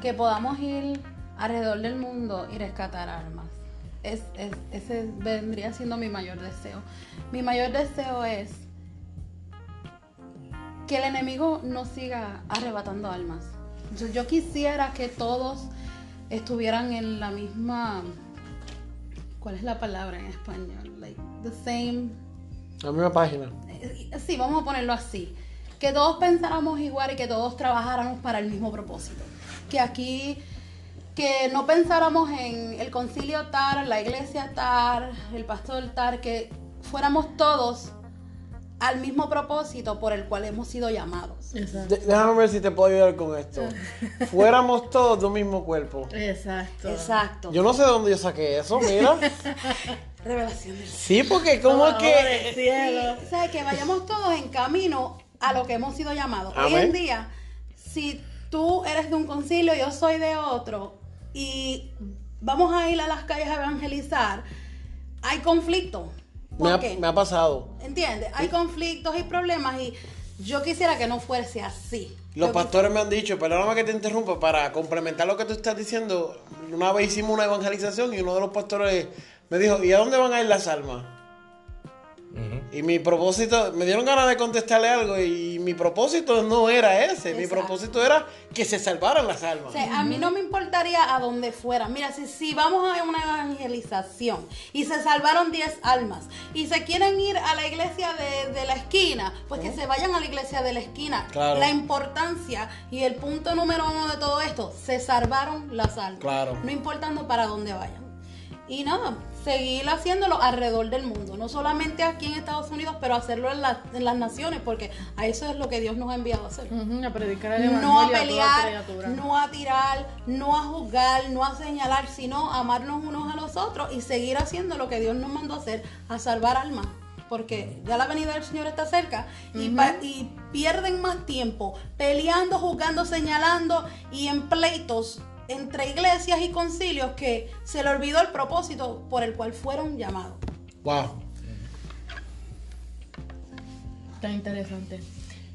que podamos ir alrededor del mundo y rescatar almas. Es, ese vendría siendo mi mayor deseo. Mi mayor deseo es que el enemigo no siga arrebatando almas. yo quisiera que todos estuvieran en la misma ¿Cuál es la palabra en español? Like the same. La misma página. Eh, sí, vamos a ponerlo así. Que todos pensáramos igual y que todos trabajáramos para el mismo propósito. Que aquí, que no pensáramos en el concilio tal, la iglesia tal, el pastor tal, que fuéramos todos al mismo propósito por el cual hemos sido llamados. Déjame ver si te puedo ayudar con esto. (laughs) Fuéramos todos de un mismo cuerpo. Exacto. Exacto. Yo no sé de dónde yo saqué eso, mira. (laughs) Revelación del Sí, porque como que... Cielo. Sí, que vayamos todos en camino a lo que hemos sido llamados. Hoy en día, si tú eres de un concilio, yo soy de otro, y vamos a ir a las calles a evangelizar, hay conflicto me ha, pasado. ¿Entiendes? Hay conflictos y problemas y Yo quisiera que no fuese así. Los pastores me han dicho, perdóname que te interrumpa, para complementar lo que tú estás diciendo, una vez hicimos una evangelización y uno de los pastores me dijo, ¿y a dónde van a ir las almas? Y mi propósito, me dieron ganas de contestarle algo y mi propósito no era ese, mi propósito era que se salvaran las almas. a mí no me importaría a dónde fuera. Mira, si, si vamos a una evangelización y se salvaron 10 almas y se quieren ir a la iglesia de, la esquina, pues que se vayan a la iglesia de la esquina. La importancia y el punto número uno de todo esto, se salvaron las almas. Claro. No importando para dónde vayan. Y nada, seguir haciéndolo alrededor del mundo, no solamente aquí en Estados Unidos, pero hacerlo en, las naciones, porque a eso es lo que Dios nos ha enviado a hacer. a predicar el no a pelear, no a tirar, no a juzgar, no a señalar, sino amarnos unos a los otros y seguir haciendo lo que Dios nos mandó a hacer, a salvar almas. Porque ya la venida del Señor está cerca y, y pierden más tiempo peleando, juzgando, señalando y en pleitos entre iglesias y concilios que se le olvidó el propósito por el cual fueron llamados. Wow. Está interesante.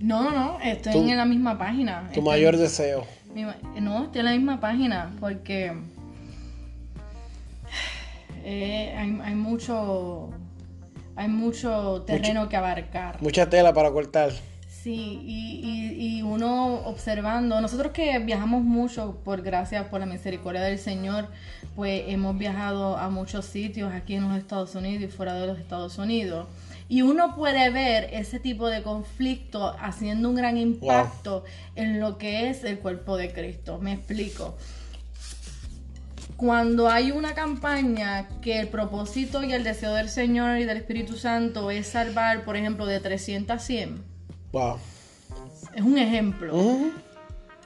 No, no, no, estoy en la misma página. Tu mayor deseo. no, estoy en la misma página porque eh, hay, mucho hay mucho terreno que abarcar. Mucha tela para cortar. Sí, y, y, uno observando, nosotros que viajamos mucho, por gracias, por la misericordia del Señor, pues hemos viajado a muchos sitios aquí en los Estados Unidos y fuera de los Estados Unidos. Y uno puede ver ese tipo de conflicto haciendo un gran impacto en lo que es el cuerpo de Cristo. Me explico. Cuando hay una campaña que el propósito y el deseo del Señor y del Espíritu Santo es salvar, por ejemplo, de 300 a 100, Wow. Es un ejemplo.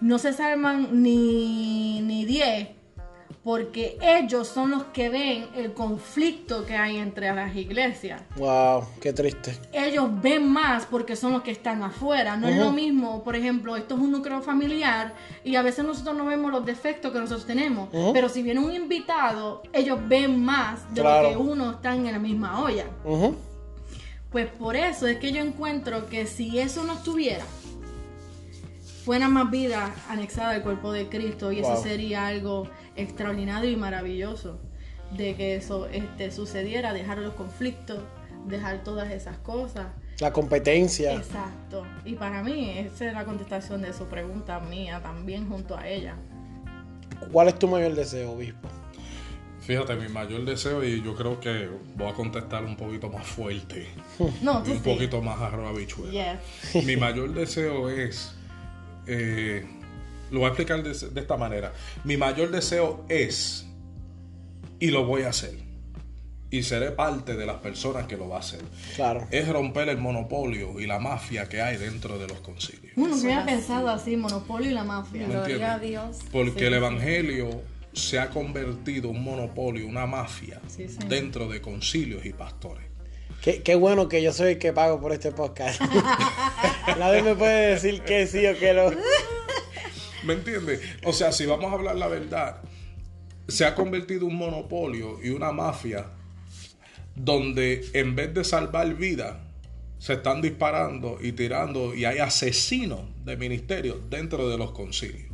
No se salvan ni, ni 10 porque ellos son los que ven el conflicto que hay entre las iglesias. Wow, qué triste. Ellos ven más porque son los que están afuera. No es lo mismo, por ejemplo, esto es un núcleo familiar y a veces nosotros no vemos los defectos que nosotros tenemos. Pero si viene un invitado, ellos ven más de lo que uno está en la misma olla. Pues por eso es que yo encuentro que si eso no estuviera, fuera más vida anexada al cuerpo de Cristo y eso sería algo extraordinario y maravilloso de que eso este, sucediera, dejar los conflictos, dejar todas esas cosas. La competencia. Exacto. Y para mí esa es la contestación de su pregunta mía también junto a ella. ¿Cuál es tu mayor deseo, obispo? Fíjate, mi mayor deseo, y yo creo que voy a contestar un poquito más fuerte. (laughs) No, un poquito más arroba bichuela. (laughs) Mi mayor deseo es. Eh, lo voy a explicar de, esta manera. Mi mayor deseo es. Y lo voy a hacer. Y seré parte de las personas que lo va a hacer. Claro. Es romper el monopolio y la mafia que hay dentro de los concilios. Uno me había pensado así, monopolio y la mafia. Gloria a Dios. Porque el evangelio se ha convertido un monopolio, una mafia dentro de concilios y pastores. Qué, bueno que yo soy el que pago por este podcast. (laughs) Nadie me puede decir que sí o que no. (laughs) ¿Me entiendes? O sea, si vamos a hablar la verdad, se ha convertido un monopolio y una mafia donde en vez de salvar vidas, se están disparando y tirando y hay asesinos de ministerios dentro de los concilios,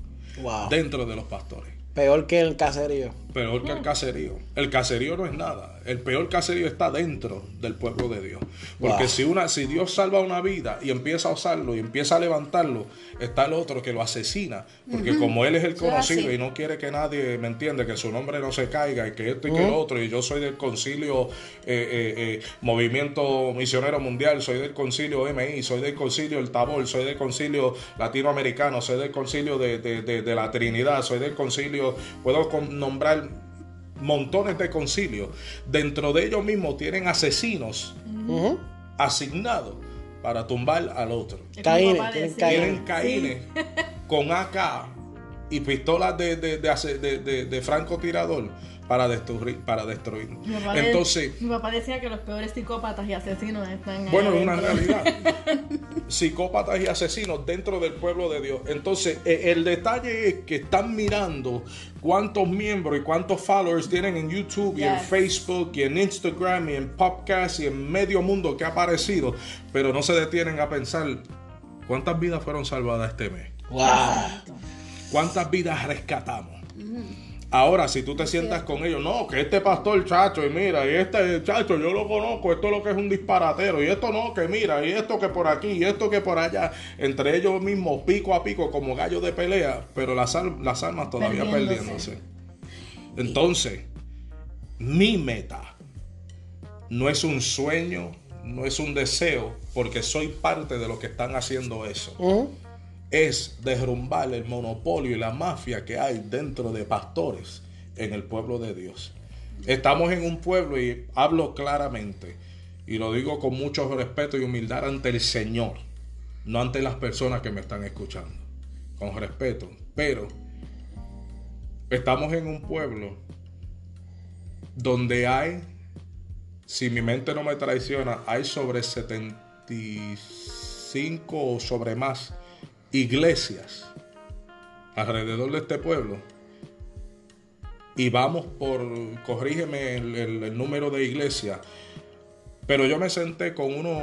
dentro de los pastores. Peor que el caserío. Peor que el caserío. El caserío no es nada. El peor caserío está dentro del pueblo de Dios. Porque si, una, si Dios salva una vida y empieza a usarlo y empieza a levantarlo, está el otro que lo asesina. Porque como él es el conocido y no quiere que nadie me entiende, que su nombre no se caiga y que esto y que lo otro, y yo soy del concilio eh, eh, eh, Movimiento Misionero Mundial, soy del concilio MI, soy del concilio El Tabor, soy del concilio Latinoamericano, soy del concilio de, de la Trinidad, soy del concilio, puedo nombrar montones de concilios. Dentro de ellos mismos tienen asesinos asignados para tumbar al otro. tienen caínes. Con AK y pistolas de, de, de, de francotirador para destruir. Para destruir. Entonces, mi papá decía que los peores psicópatas y asesinos están Bueno, es una realidad. (laughs) psicópatas y asesinos dentro del pueblo de Dios. Entonces, e, el detalle es que están mirando cuántos miembros y cuántos followers tienen en YouTube y en Facebook y en Instagram y en podcast y en medio mundo que ha aparecido, pero no se detienen a pensar ¿Cuántas vidas fueron salvadas este mes? ¿Cuántas vidas rescatamos? Ahora, si tú te sientas con ellos, no, que este pastor chacho, y mira, y este chacho, yo lo conozco, esto es lo que es un disparatero, y esto no, que mira, y esto que por aquí, y esto que por allá, entre ellos mismos, pico a pico, como gallos de pelea, pero las, las almas todavía perdiéndose. Entonces, mi meta no es un sueño, no es un deseo, porque soy parte de los que están haciendo eso es derrumbar el monopolio y la mafia que hay dentro de pastores en el pueblo de Dios. Estamos en un pueblo y hablo claramente y lo digo con mucho respeto y humildad ante el Señor, no ante las personas que me están escuchando, con respeto, pero estamos en un pueblo donde hay, si mi mente no me traiciona, hay sobre 75 o sobre más iglesias alrededor de este pueblo y vamos por, corrígeme el, número de iglesias, pero yo me senté con uno,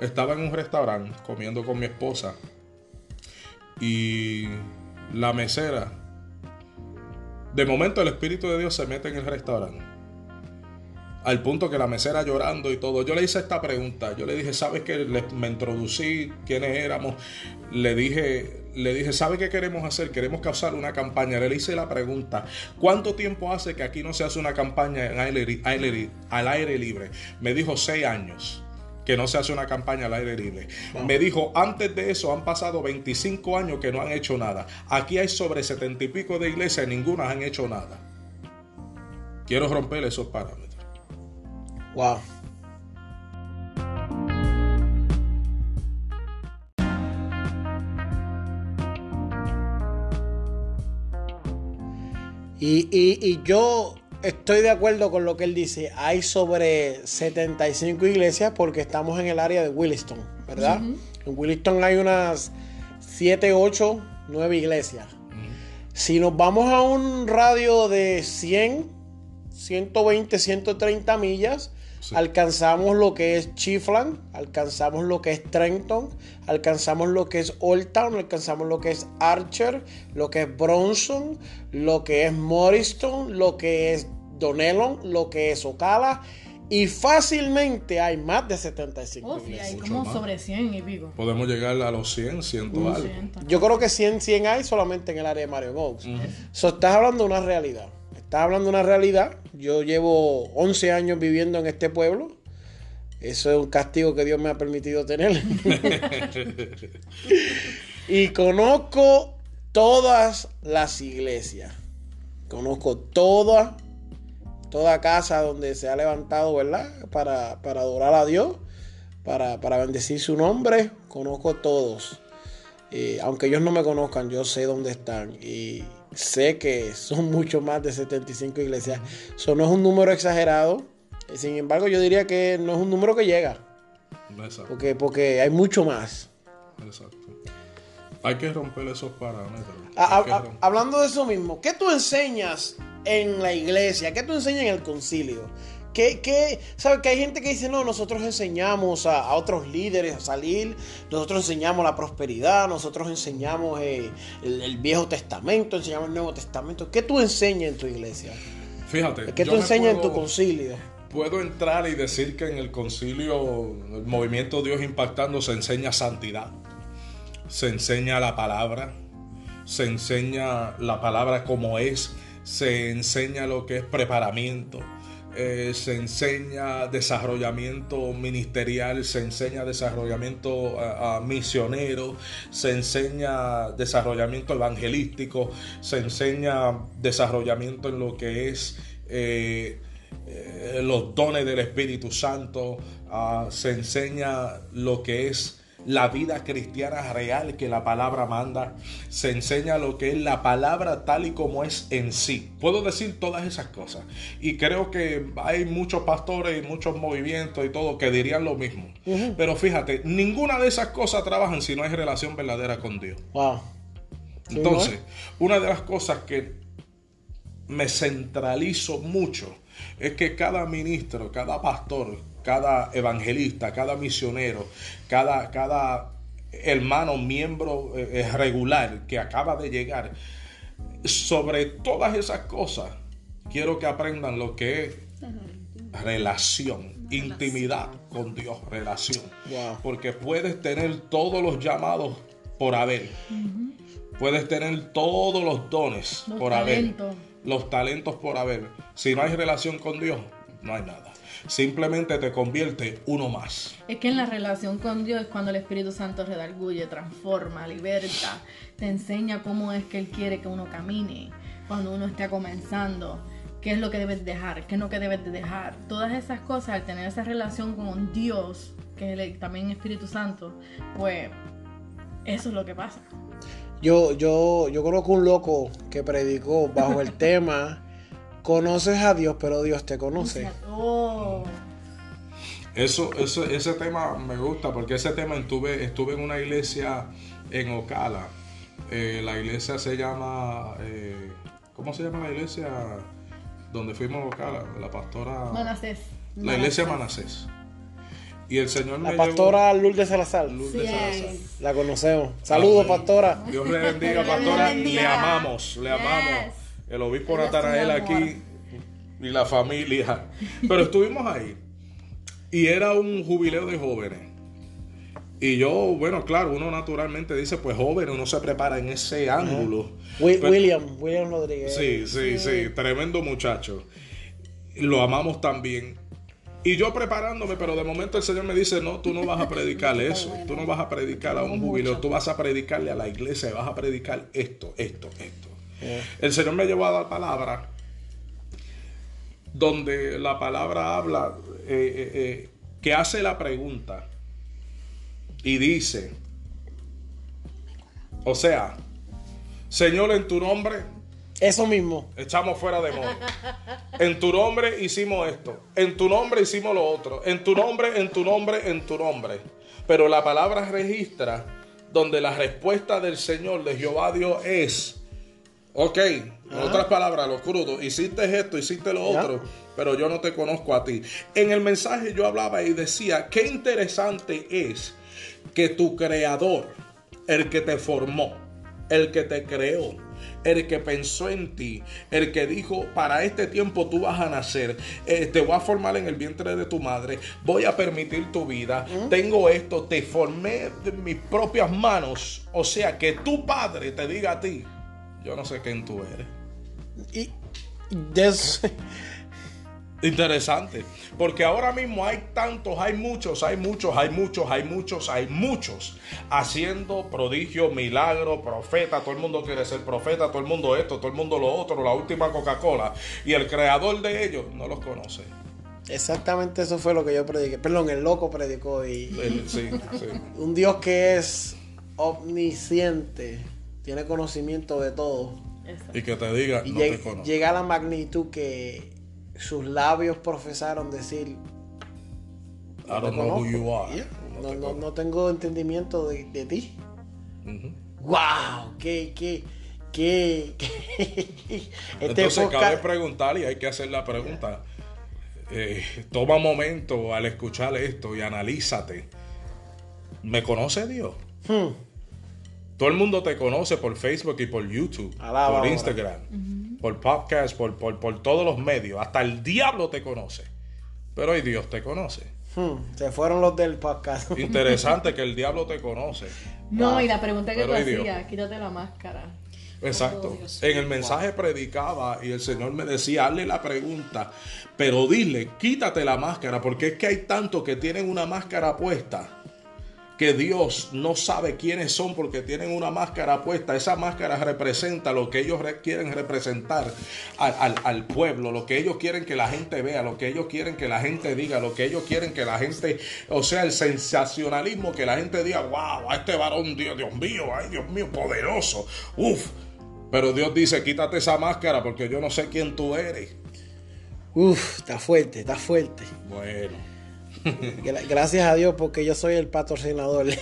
estaba en un restaurante comiendo con mi esposa y la mesera, de momento el Espíritu de Dios se mete en el restaurante al punto que la mesera llorando y todo. Yo le hice esta pregunta. Yo le dije, ¿sabes qué? me introducí, quiénes éramos. Le dije, le dije, ¿sabe qué queremos hacer? Queremos causar una campaña. Le hice la pregunta, ¿cuánto tiempo hace que aquí no se hace una campaña en aire, al aire libre? Me dijo, seis años que no se hace una campaña al aire libre. Me dijo, antes de eso han pasado 25 años que no han hecho nada. Aquí hay sobre 70 y pico de iglesias y ninguna han hecho nada. Quiero romper esos parámetros. Wow. Y, y, yo estoy de acuerdo con lo que él dice. Hay sobre 75 iglesias porque estamos en el área de Williston, ¿verdad? En Williston hay unas 7, 8, 9 iglesias. Si nos vamos a un radio de 100, 120, 130 millas, Alcanzamos lo que es Chiflan, alcanzamos lo que es Trenton, alcanzamos lo que es Old Town, alcanzamos lo que es Archer, lo que es Bronson, lo que es Morriston, lo que es Donelon, lo que es Ocala. Y fácilmente hay más de 75 oh, sí, hay como sobre 100 y pico. Podemos llegar a los 100, 100 algo. Yo creo que 100, 100 hay solamente en el área de Mario Oaks. estás hablando de una realidad. Estás hablando de una realidad. Yo llevo 11 años viviendo en este pueblo. Eso es un castigo que Dios me ha permitido tener. (laughs) y conozco todas las iglesias. Conozco toda, toda casa donde se ha levantado, ¿verdad? Para, adorar a Dios, para, bendecir su nombre. Conozco todos. Eh, aunque ellos no me conozcan, yo sé dónde están. Y sé que son mucho más de 75 iglesias. Eso no es un número exagerado. Sin embargo, yo diría que no es un número que llega. Porque, porque hay mucho más. Exacto. Hay que romper esos parámetros. hablando de eso mismo, ¿qué tú enseñas en la iglesia? ¿Qué tú enseñas en el concilio? ¿Qué, ¿Sabes que hay gente que dice, no, nosotros enseñamos a, otros líderes a salir, nosotros enseñamos la prosperidad, nosotros enseñamos eh, el, Viejo Testamento, enseñamos el Nuevo Testamento? ¿Qué tú enseñas en tu iglesia? Fíjate. ¿Qué tú enseñas en tu concilio? Puedo entrar y decir que en el concilio, el movimiento Dios impactando, se enseña santidad, se enseña la palabra, se enseña la palabra como es, se enseña lo que es preparamiento eh, se enseña desarrollamiento ministerial, se enseña desarrollamiento misionero, se enseña desarrollamiento evangelístico, se enseña desarrollamiento en lo que es eh, eh, los dones del Espíritu Santo, ah, se enseña lo que es la vida cristiana real que la palabra manda, se enseña lo que es la palabra tal y como es en sí. Puedo decir todas esas cosas. Y creo que hay muchos pastores y muchos movimientos y todo que dirían lo mismo. Pero fíjate, ninguna de esas cosas trabajan si no hay relación verdadera con Dios. Entonces, una de las cosas que me centralizo mucho es que cada ministro, cada pastor, cada evangelista, cada misionero, cada, cada hermano, miembro eh, eh, regular que acaba de llegar, sobre todas esas cosas, quiero que aprendan lo que es relación, intimidad con Dios, relación. Porque puedes tener todos los llamados por haber. Puedes tener todos los dones por haber. Los talentos por haber. Si no hay relación con Dios, no hay nada. Simplemente te convierte uno más. Es que en la relación con Dios es cuando el Espíritu Santo redarguye, transforma, liberta, te enseña cómo es que Él quiere que uno camine cuando uno está comenzando qué es lo que debes dejar, qué es lo que debes de dejar. Todas esas cosas, al tener esa relación con Dios, que es también Espíritu Santo, pues eso es lo que pasa. Yo, yo, yo conozco un loco que predicó bajo el (laughs) tema Conoces a Dios, pero Dios te conoce. Oh. Eso, eso, ese tema me gusta porque ese tema estuve, estuve en una iglesia en Ocala. Eh, la iglesia se llama, eh, ¿cómo se llama la iglesia? donde fuimos a Ocala, la pastora. Manasés. La iglesia Manasés. Y el Señor me La pastora Lourdes Salazar. Lourdes Salazar. La conocemos. Saludos, pastora. Dios le bendiga, pastora. Le amamos, le amamos. El obispo Natanael aquí y la familia. Pero estuvimos ahí. Y era un jubileo de jóvenes. Y yo, bueno, claro, uno naturalmente dice, pues joven, uno se prepara en ese ángulo. William, William Rodríguez. Sí, sí, sí, tremendo muchacho. Lo amamos también. Y yo preparándome, pero de momento el Señor me dice, no, tú no vas a predicar (laughs) eso, tú no vas a predicar a un jubileo, tú vas a predicarle a la iglesia y vas a predicar esto, esto, esto. El Señor me llevó a dar palabra donde la palabra habla, eh, eh, eh, que hace la pregunta, y dice, o sea, Señor, en tu nombre. Eso mismo. Echamos fuera demonios. En tu nombre hicimos esto. En tu nombre hicimos lo otro. En tu nombre, en tu nombre, en tu nombre. Pero la palabra registra donde la respuesta del Señor de Jehová Dios es, ok, en otras palabras, lo crudo, hiciste esto, hiciste lo otro, pero yo no te conozco a ti. En el mensaje yo hablaba y decía, qué interesante es que tu creador, el que te formó, el que te creó, el que pensó en ti, el que dijo, para este tiempo tú vas a nacer, eh, te voy a formar en el vientre de tu madre, voy a permitir tu vida, tengo esto, te formé de mis propias manos, o sea, que tu padre te diga a ti, yo no sé quién tú eres. Y (laughs) Interesante, porque ahora mismo hay tantos, hay muchos, hay muchos, hay muchos, hay muchos, hay muchos haciendo prodigios, milagros, profeta, todo el mundo quiere ser profeta, todo el mundo esto, todo el mundo lo otro, la última Coca-Cola, y el creador de ellos no los conoce. Exactamente eso fue lo que yo prediqué, perdón, el loco predicó y (laughs) un Dios que es omnisciente, tiene conocimiento de todo. Y que te diga, no te Llega a la magnitud que sus labios profesaron decir, I don't know who you are. No, tengo entendimiento de, ti. ¡Wow! ¡Qué, qué, qué! Este Entonces cabe preguntar y hay que hacer la pregunta. Eh, toma momento al escuchar esto y analízate. ¿Me conoce Dios? Hmm. Todo el mundo te conoce por Facebook y por YouTube, por Instagram, por podcast, por, por, todos los medios. Hasta el diablo te conoce. Pero hoy Dios te conoce. Hmm, se fueron los del podcast. (laughs) Interesante que el diablo te conoce. No, y la pregunta que tú hacías, quítate la máscara. Exacto. Oh, en el mensaje predicaba y el Señor me decía, hazle la pregunta, pero dile, quítate la máscara, porque es que hay tantos que tienen una máscara puesta que Dios no sabe quiénes son porque tienen una máscara puesta. Esa máscara representa lo que ellos quieren representar al, pueblo, lo que ellos quieren que la gente vea, lo que ellos quieren que la gente diga, lo que ellos quieren que la gente, o sea, el sensacionalismo, que la gente diga, wow, a este varón, Dios, Dios mío, ay Dios mío, poderoso, uf. Pero Dios dice, quítate esa máscara porque yo no sé quién tú eres. Uf, está fuerte, está fuerte. Bueno. (laughs) Gracias a Dios porque yo soy el patrocinador. (laughs)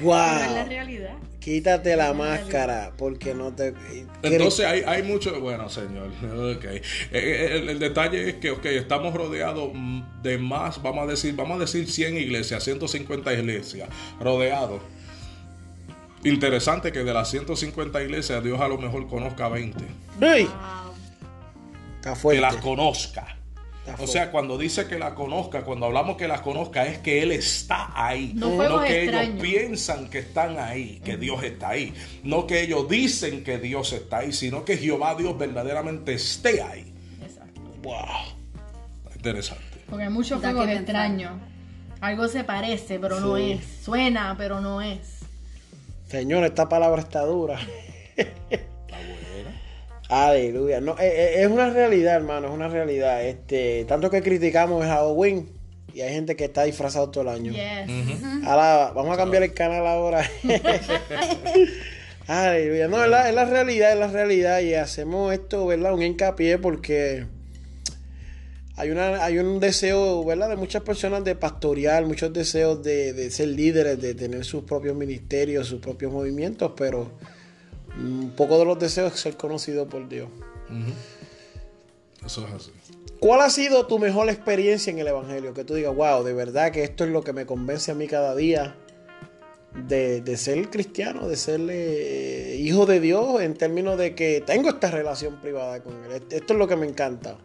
Wow. es la realidad. Quítate la máscara porque no te... Entonces hay, hay mucho... Bueno, señor. (laughs) Okay. Eh, eh, el, detalle es que, ok, estamos rodeados de más, vamos a decir, vamos a decir 100 iglesias, 150 iglesias, rodeados. Interesante que de las 150 iglesias Dios a lo mejor conozca 20. ¡Hey! Que las conozca. O sea, cuando dice que la conozca, cuando hablamos que la conozca, es que Él está ahí. No, que ellos piensan que están ahí, que Dios está ahí. No que ellos dicen que Dios está ahí, sino que Jehová Dios verdaderamente esté ahí. Exacto. Wow. Interesante. Porque hay muchos fuegos extraños. Algo se parece, pero no es. Suena, pero no es. Señor, esta palabra está dura. (laughs) Aleluya. No, eh, eh, es una realidad, hermano, es una realidad. Este, tanto que criticamos el Halloween y hay gente que está disfrazado todo el año. Ahora, vamos a cambiar el canal ahora. (laughs) Aleluya. No, es la, es la realidad, es la realidad. Y hacemos esto, ¿verdad? Un hincapié porque hay, una, hay un deseo, ¿verdad? De muchas personas de pastorear, muchos deseos de, de ser líderes, de tener sus propios ministerios, sus propios movimientos, pero un poco de los deseos es ser conocido por Dios. Eso es así. ¿Cuál ha sido tu mejor experiencia en el Evangelio? Que tú digas, wow, de verdad que esto es lo que me convence a mí cada día de, ser cristiano, de ser eh, hijo de Dios en términos de que tengo esta relación privada con Él. Esto es lo que me encanta.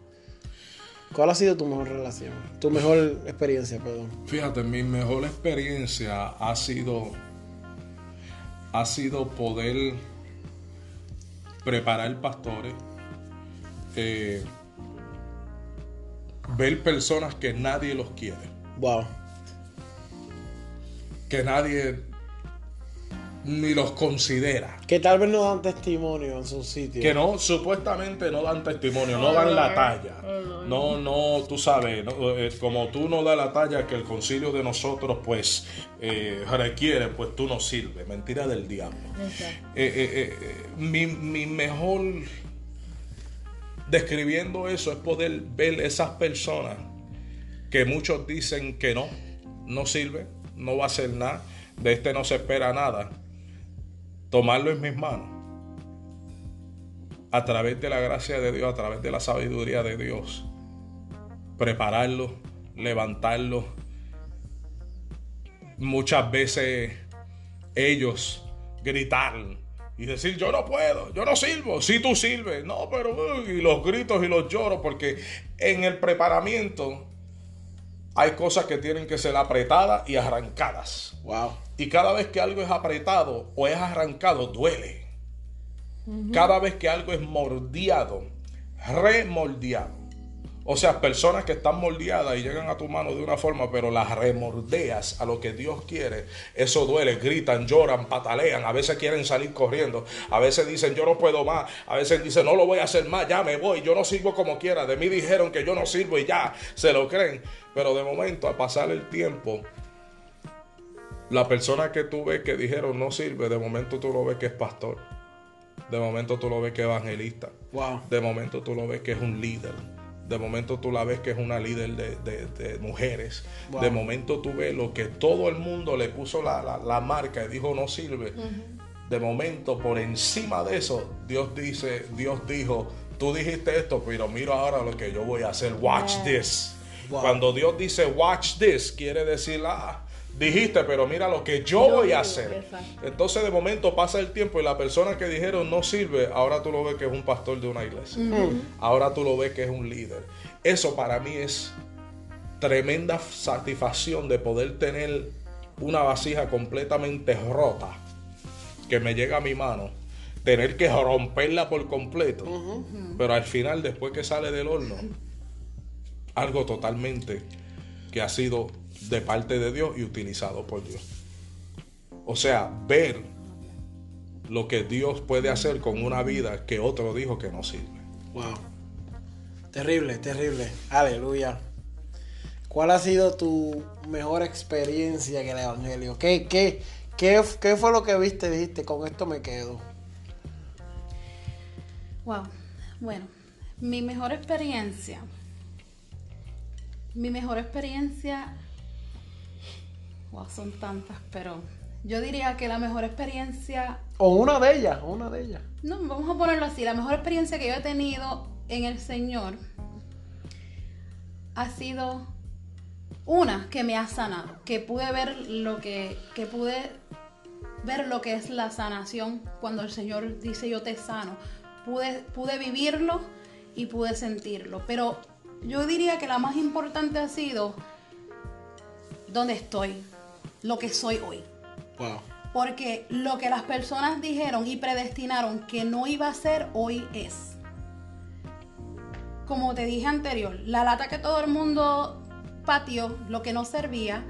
¿Cuál ha sido tu mejor relación? Tu mejor experiencia, perdón. Fíjate, mi mejor experiencia ha sido ha sido poder preparar pastores, eh, ver personas que nadie los quiere. Wow. Que nadie ni los considera. Que tal vez no dan testimonio en su sitio. Que no, supuestamente no dan testimonio, no dan la talla. No, no, tú sabes, eh, como tú no das la talla que el concilio de nosotros pues eh, requiere, pues tú no sirves. Mentira del diablo. Eh, mi, mi mejor describiendo eso es poder ver esas personas que muchos dicen que no, no sirve, no va a hacer nada, de este no se espera nada tomarlo en mis manos. A través de la gracia de Dios, a través de la sabiduría de Dios, prepararlo, levantarlo. Muchas veces ellos gritar y decir yo no puedo, yo no sirvo, si tú sirves, no, pero y los gritos y los lloros, porque en el preparamiento hay cosas que tienen que ser apretadas y arrancadas. Wow. Y cada vez que algo es apretado o es arrancado, duele. Cada vez que algo es mordiado, remoldeado. O sea, personas que están moldeadas y llegan a tu mano de una forma, pero las remordeas a lo que Dios quiere. Eso duele, gritan, lloran, patalean. A veces quieren salir corriendo. A veces dicen, yo no puedo más. A veces dicen, no lo voy a hacer más, ya me voy. Yo no sirvo como quiera. De mí dijeron que yo no sirvo y ya se lo creen. Pero de momento, al pasar el tiempo, la persona que tú ves que dijeron no sirve, de momento tú lo ves que es pastor. De momento tú lo ves que es evangelista. Wow. De momento tú lo ves que es un líder. De momento tú la ves que es una líder de, mujeres. De momento tú ves lo que todo el mundo le puso la, marca y dijo no sirve. De momento por encima de eso, Dios dice, Dios dijo, tú dijiste esto, pero mira ahora lo que yo voy a hacer. Watch this. Cuando Dios dice watch this, quiere decir, ah, dijiste, pero mira lo que yo, voy a hacer. Entonces de momento pasa el tiempo y la persona que dijeron no sirve, ahora tú lo ves que es un pastor de una iglesia. Ahora tú lo ves que es un líder. Eso para mí es tremenda satisfacción de poder tener una vasija completamente rota que me llega a mi mano. Tener que romperla por completo. Pero al final, después que sale del horno, algo totalmente que ha sido de parte de Dios y utilizado por Dios. O sea, ver lo que Dios puede hacer con una vida que otro dijo que no sirve. Wow. Terrible, terrible. Aleluya. ¿Cuál ha sido tu mejor experiencia en el Evangelio? ¿Qué, qué, qué, qué fue lo que viste? Dijiste, con esto me quedo. Wow. Bueno, mi mejor experiencia. Mi mejor experiencia son tantas, pero yo diría que la mejor experiencia... O una de ellas, una de ellas. No, vamos a ponerlo así. La mejor experiencia que yo he tenido en el Señor ha sido una que me ha sanado, que pude ver lo que, que pude ver lo que es la sanación cuando el Señor dice yo te sano. Pude, pude vivirlo y pude sentirlo. Pero yo diría que la más importante ha sido dónde estoy, lo que soy hoy. Porque lo que las personas dijeron y predestinaron que no iba a ser, hoy es. Como te dije anterior, la lata que todo el mundo patio, lo que no servía,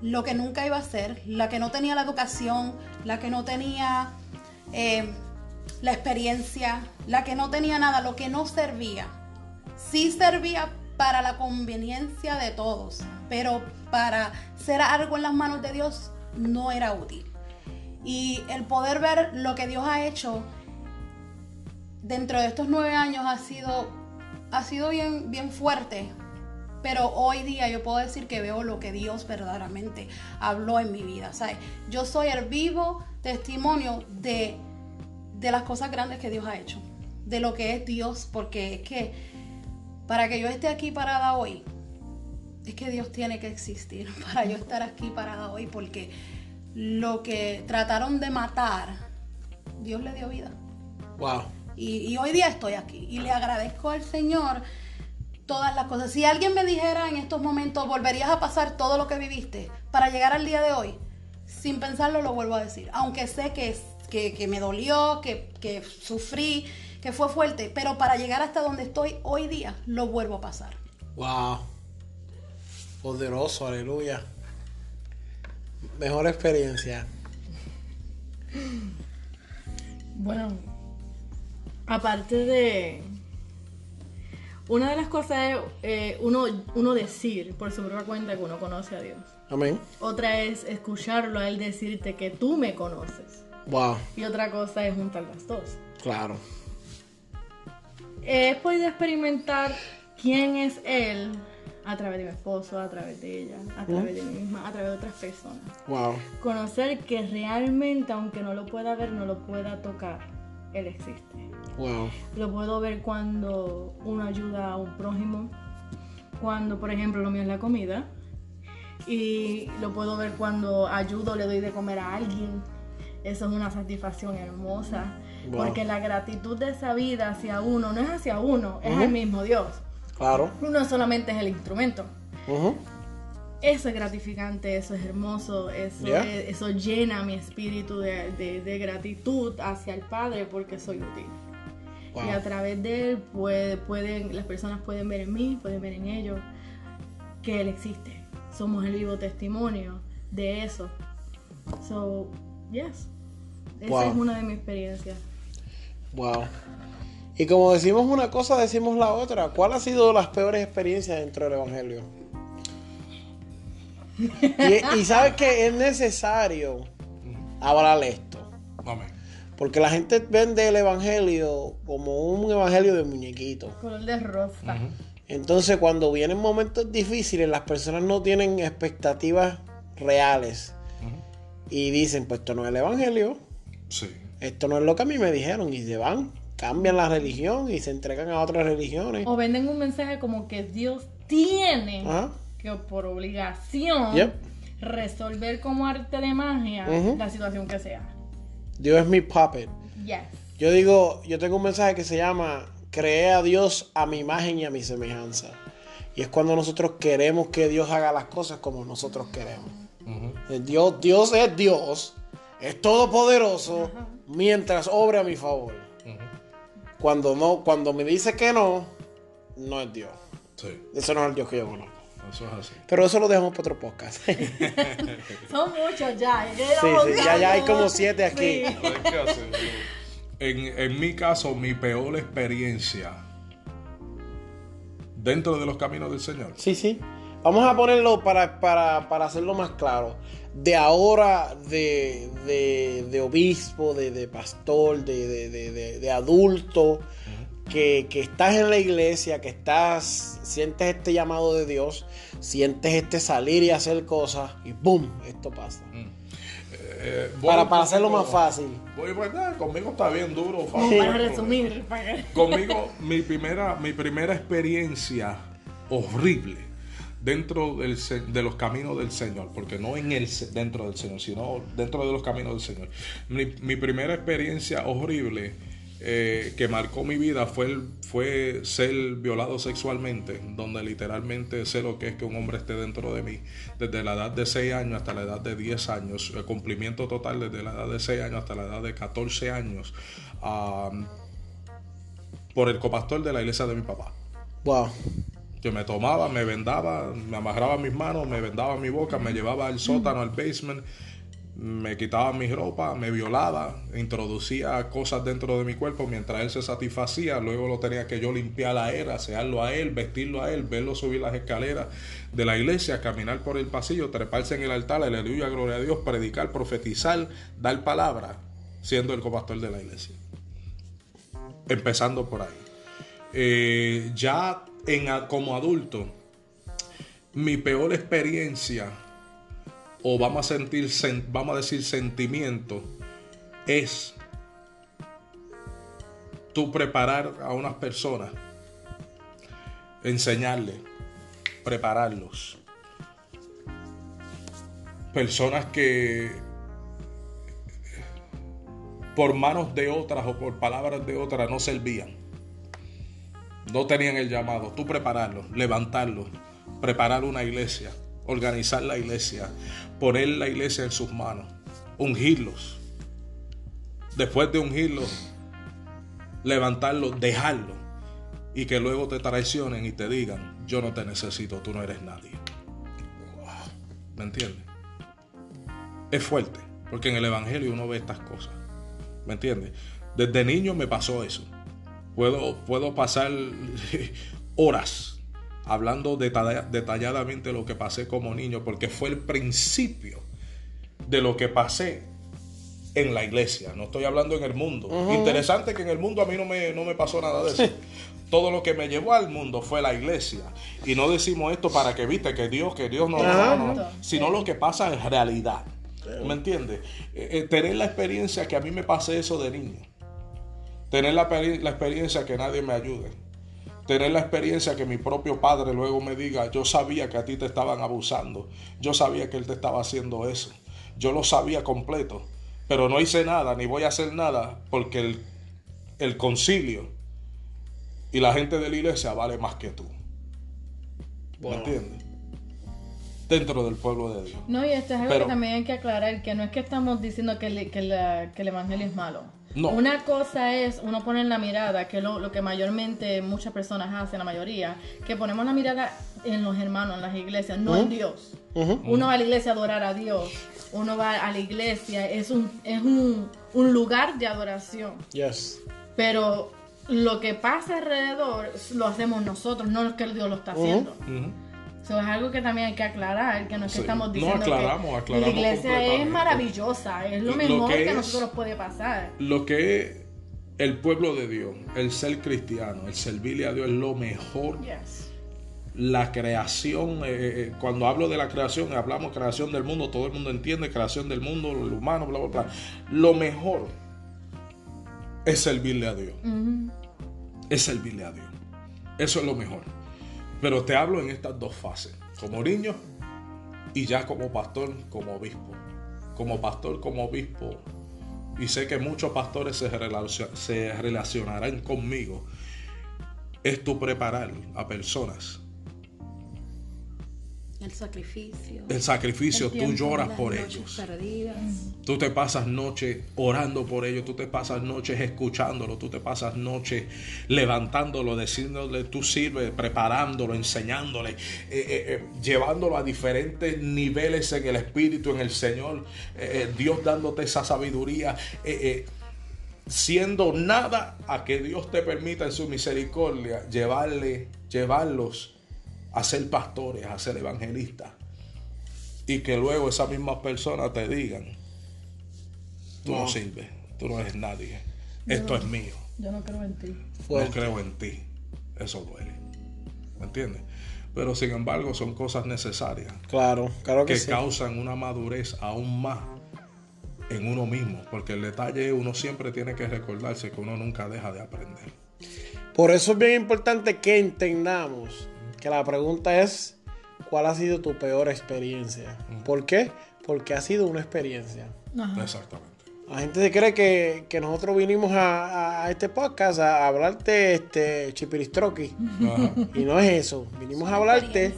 lo que nunca iba a ser, la que no tenía la educación, la que no tenía eh, la experiencia, la que no tenía nada, lo que no servía. Sí servía para la conveniencia de todos, pero para ser algo en las manos de Dios no era útil. Y el poder ver lo que Dios ha hecho dentro de estos nueve años ha sido, ha sido bien, bien fuerte. Pero hoy día yo puedo decir que veo lo que Dios verdaderamente habló en mi vida. ¿sabes? Yo soy el vivo testimonio de, de las cosas grandes que Dios ha hecho. De lo que es Dios. Porque es que para que yo esté aquí parada hoy, es que Dios tiene que existir (laughs) para yo estar aquí parada hoy. Porque lo que trataron de matar, Dios le dio vida. Wow. Y, hoy día estoy aquí y le agradezco al Señor todas las cosas. Si alguien me dijera en estos momentos, volverías a pasar todo lo que viviste para llegar al día de hoy, sin pensarlo lo vuelvo a decir. Aunque sé que, que, me dolió, que, que sufrí, que fue fuerte, pero para llegar hasta donde estoy hoy día, lo vuelvo a pasar. Wow. Poderoso, aleluya. Mejor experiencia. Bueno, aparte de... Una de las cosas es eh, uno, uno decir por su propia cuenta que uno conoce a Dios. Amén. Otra es escucharlo a Él decirte que tú me conoces. Wow. Y otra cosa es juntar las dos. Claro. He podido experimentar quién es Él a través de mi esposo, a través de ella, a través de mí misma, a través de otras personas. Wow. Conocer que realmente, aunque no lo pueda ver, no lo pueda tocar, Él existe. Wow. Lo puedo ver cuando uno ayuda a un prójimo, cuando, por ejemplo, lo mío es la comida, y lo puedo ver cuando ayudo, le doy de comer a alguien. Eso es una satisfacción hermosa. Porque la gratitud de esa vida hacia uno no es hacia uno, es el mismo Dios. Claro. Uno solamente es el instrumento. Eso es gratificante, eso es hermoso, eso, eso llena mi espíritu de, gratitud hacia el Padre porque soy útil. Y a través de él pueden, las personas pueden ver en mí, pueden ver en ellos que Él existe. Somos el vivo testimonio de eso. So, yes. Esa es una de mis experiencias. Wow. Y como decimos una cosa, decimos la otra. ¿Cuál ha sido las peores experiencias dentro del Evangelio? Y, sabes que es necesario hablar esto. Porque la gente vende el Evangelio como un Evangelio de muñequito. Color de rosa. Entonces cuando vienen momentos difíciles, las personas no tienen expectativas reales. Y dicen, pues esto no es el Evangelio. Sí. Esto no es lo que a mí me dijeron. Y se van cambian la religión y se entregan a otras religiones. O venden un mensaje como que Dios tiene que por obligación resolver como arte de magia la situación que sea. Dios es mi puppet. Yes. Yo digo, yo tengo un mensaje que se llama Creé a Dios a mi imagen y a mi semejanza. Y es cuando nosotros queremos que Dios haga las cosas como nosotros queremos. Dios, Dios es Dios, es todopoderoso, mientras obra a mi favor. Cuando no, cuando me dice que no, no es Dios. Sí. Eso no es el Dios que yo conozco. Eso es así. Pero eso lo dejamos para otro podcast. (laughs) Son muchos ya. Sí, sí, ya, ya hay como siete aquí. En, en mi caso, mi peor experiencia dentro de los caminos del Señor. Sí, sí. Vamos a ponerlo para, para, para hacerlo más claro de ahora de, obispo, de, pastor, de, adulto, que, estás en la iglesia, que estás, sientes este llamado de Dios, sientes este salir y hacer cosas y ¡boom! Esto pasa. Mm. Eh, para, para hacerlo más fácil. Voy, pues, conmigo está bien duro. Para (laughs) resumir. Conmigo, mi primera, mi primera experiencia horrible dentro del, de los caminos del Señor, porque no en el dentro del Señor, sino dentro de los caminos del Señor. Mi, mi primera experiencia horrible eh, que marcó mi vida fue, fue ser violado sexualmente, donde literalmente sé lo que es que un hombre esté dentro de mí, desde la edad de 6 años hasta la edad de 10 años, el cumplimiento total desde la edad de 6 años hasta la edad de 14 años, por el copastor de la iglesia de mi papá. Wow que me tomaba, me vendaba, me amarraba mis manos, me vendaba mi boca, me llevaba al sótano, al basement me quitaba mi ropa, me violaba, introducía cosas dentro de mi cuerpo mientras él se satisfacía, luego lo tenía que yo limpiar a él, asearlo a él, vestirlo a él, verlo subir las escaleras de la iglesia, caminar por el pasillo, treparse en el altar, aleluya, gloria a Dios, predicar, profetizar, dar palabra, siendo el copastor de la iglesia. Empezando por ahí. Eh, ya en, como adulto, mi peor experiencia o vamos a sentir, vamos a decir sentimiento, es tú preparar a unas personas, enseñarles, prepararlos. Personas que por manos de otras o por palabras de otras no servían. No tenían el llamado. Tú prepararlos, levantarlos, preparar una iglesia, organizar la iglesia, poner la iglesia en sus manos, ungirlos. Después de ungirlos, levantarlos, dejarlos y que luego te traicionen y te digan, yo no te necesito, tú no eres nadie. ¿Me entiendes? Es fuerte, porque en el Evangelio uno ve estas cosas. ¿Me entiendes? Desde niño me pasó eso. Puedo, puedo pasar (laughs) horas hablando detalladamente lo que pasé como niño, porque fue el principio de lo que pasé en la iglesia. No estoy hablando en el mundo. Interesante que en el mundo a mí no me, no me pasó nada de eso. (laughs) Todo lo que me llevó al mundo fue la iglesia. Y no decimos esto para que viste que Dios, que Dios no, no, sino lo que pasa en realidad. ¿Me entiendes? Eh, eh, tener la experiencia que a mí me pase eso de niño. Tener la, la experiencia que nadie me ayude tener la experiencia que mi propio padre luego me diga, yo sabía que a ti te estaban abusando, yo sabía que él te estaba haciendo eso, yo lo sabía completo, pero no hice nada, ni voy a hacer nada, porque el, el concilio y la gente de la iglesia vale más que tú. ¿Me entiendes? Dentro del pueblo de Dios. No, y esto es algo que también hay que aclarar, que no es que estamos diciendo que, que el evangelio es malo. Una cosa es uno poner la mirada, que es lo, que mayormente muchas personas hacen, la mayoría, que ponemos la mirada en los hermanos, en las iglesias, no en Dios. Uno va a la iglesia a adorar a Dios, uno va a la iglesia, es un, es un, lugar de adoración. Yes. Pero lo que pasa alrededor lo hacemos nosotros, no es que Dios lo está haciendo. Eso es algo que también hay que aclarar, que no es que estamos diciendo no, aclaramos, que la iglesia es maravillosa, es lo mejor que, a nosotros puede pasar. Lo que el pueblo de Dios, el ser cristiano, el servirle a Dios es lo mejor. La creación, eh, eh, eh, cuando hablo de la creación, hablamos creación del mundo, todo el mundo entiende creación del mundo, el humano, bla, bla, bla. Lo mejor es servirle a Dios. Es servirle a Dios. Eso es lo mejor. Pero te hablo en estas dos fases, como niño y ya como pastor, como obispo. Como pastor, como obispo. Y sé que muchos pastores se, relacionarán conmigo. Es tu preparar a personas el sacrificio. El sacrificio, tú lloras por ellos. Tú te pasas noches orando por ellos, tú te pasas noches escuchándolo, tú te pasas noches levantándolo, diciéndole, tú sirves, preparándolo, enseñándole, eh, eh, eh, llevándolo a diferentes niveles en el Espíritu, en el Señor, Dios dándote esa sabiduría siendo nada a que Dios te permita en su misericordia llevarle, llevarlos a ser pastores, a ser evangelistas. Y que luego esas mismas personas te digan, tú no, sirves, tú no eres nadie, esto es mío. Yo no creo en ti. No creo en ti. Eso duele. ¿Me entiendes? Pero sin embargo son cosas necesarias. Claro, claro que, que causan una madurez aún más en uno mismo, porque el detalle es uno siempre tiene que recordarse que uno nunca deja de aprender. Por eso es bien importante que entendamos que la pregunta es, ¿cuál ha sido tu peor experiencia? ¿Por qué? Porque ha sido una experiencia. Exactamente. La gente se cree que, nosotros vinimos a, este podcast a hablarte este chipiristroqui. Y no es eso. Vinimos a hablarte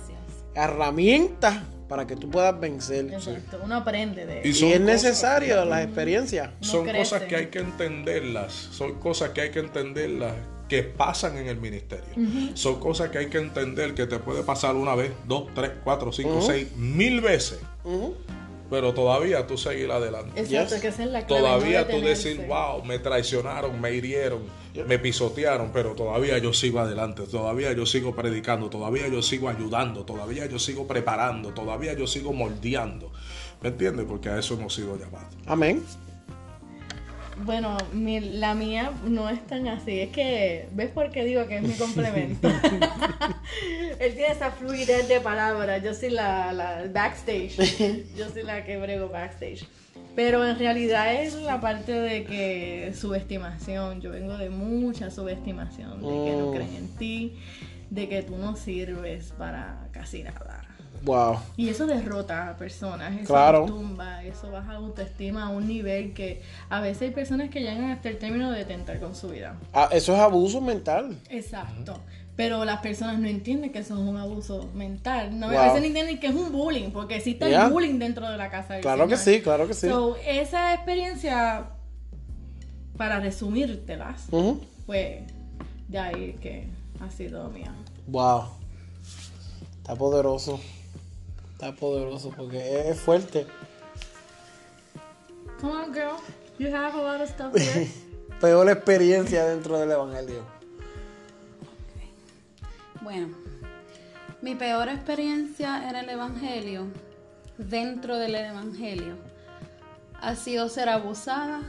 herramientas para que tú puedas vencer. Exacto, uno aprende de Y, y es necesario las experiencias. Son cosas que hay que entenderlas, son cosas que hay que entenderlas que pasan en el ministerio. Son cosas que hay que entender que te puede pasar una vez, dos, tres, cuatro, cinco, seis, mil veces pero todavía tú seguir adelante. Exacto, que es la clave, Todavía tú decir, wow, me traicionaron, me hirieron, me pisotearon, pero todavía yo sigo adelante, todavía yo sigo predicando, todavía yo sigo ayudando, todavía yo sigo preparando, todavía yo sigo moldeando. ¿Me entiendes? Porque a eso hemos sido llamados. Amén. Bueno, la mía no es tan así. Es que, ¿ves por qué digo que es mi complemento? (laughs) (laughs) Él tiene esa fluidez de palabras. Yo soy la, la backstage. (laughs) Yo soy la que brego backstage. Pero en realidad es la parte de que subestimación. Yo vengo de mucha subestimación. De que no oh. creen en ti. De que tú no sirves para casi nada Wow. Y eso derrota a personas, eso tumba, eso baja autoestima a un nivel que a veces hay personas que llegan hasta el término de tentar con su vida. Ah, eso es abuso mental. Exacto. Pero las personas no entienden que eso es un abuso mental. No, A veces no entienden que es un bullying, porque existe el bullying dentro de la casa del Claro que sí, claro que sí. esa experiencia, para resumírtelas, pues de ahí que ha sido mía. Wow. Está poderoso está poderoso porque es fuerte. Come on, girl. You have a lot of stuff (laughs) here. Peor experiencia dentro del evangelio. Bueno, mi peor experiencia en el evangelio, dentro del evangelio, ha sido ser abusada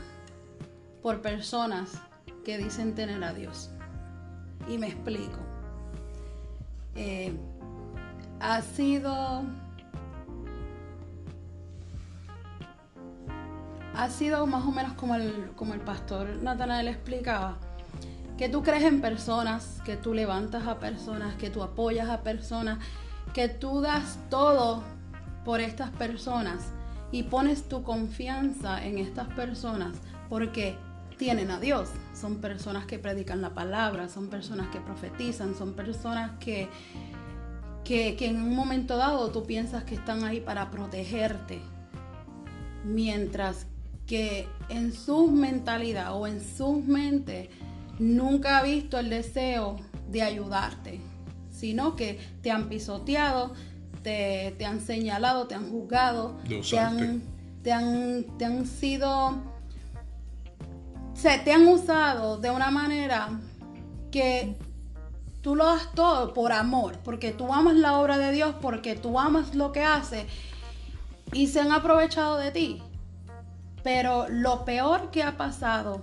por personas que dicen tener a Dios. Y me explico. Eh, ha sido ha sido más o menos como el, como el pastor Natanael explicaba, que tú crees en personas, que tú levantas a personas, que tú apoyas a personas, que tú das todo por estas personas y pones tu confianza en estas personas porque tienen a Dios. Son personas que predican la palabra, son personas que profetizan, son personas que, que, que en un momento dado tú piensas que están ahí para protegerte. Mientras que en su mentalidad o en su mente nunca ha visto el deseo de ayudarte, sino que te han pisoteado, te, han señalado, te han juzgado, te han, te han, te han sido, se te han usado de una manera que tú lo das todo por amor, porque tú amas la obra de Dios, porque tú amas lo que hace y se han aprovechado de ti. Pero lo peor que ha pasado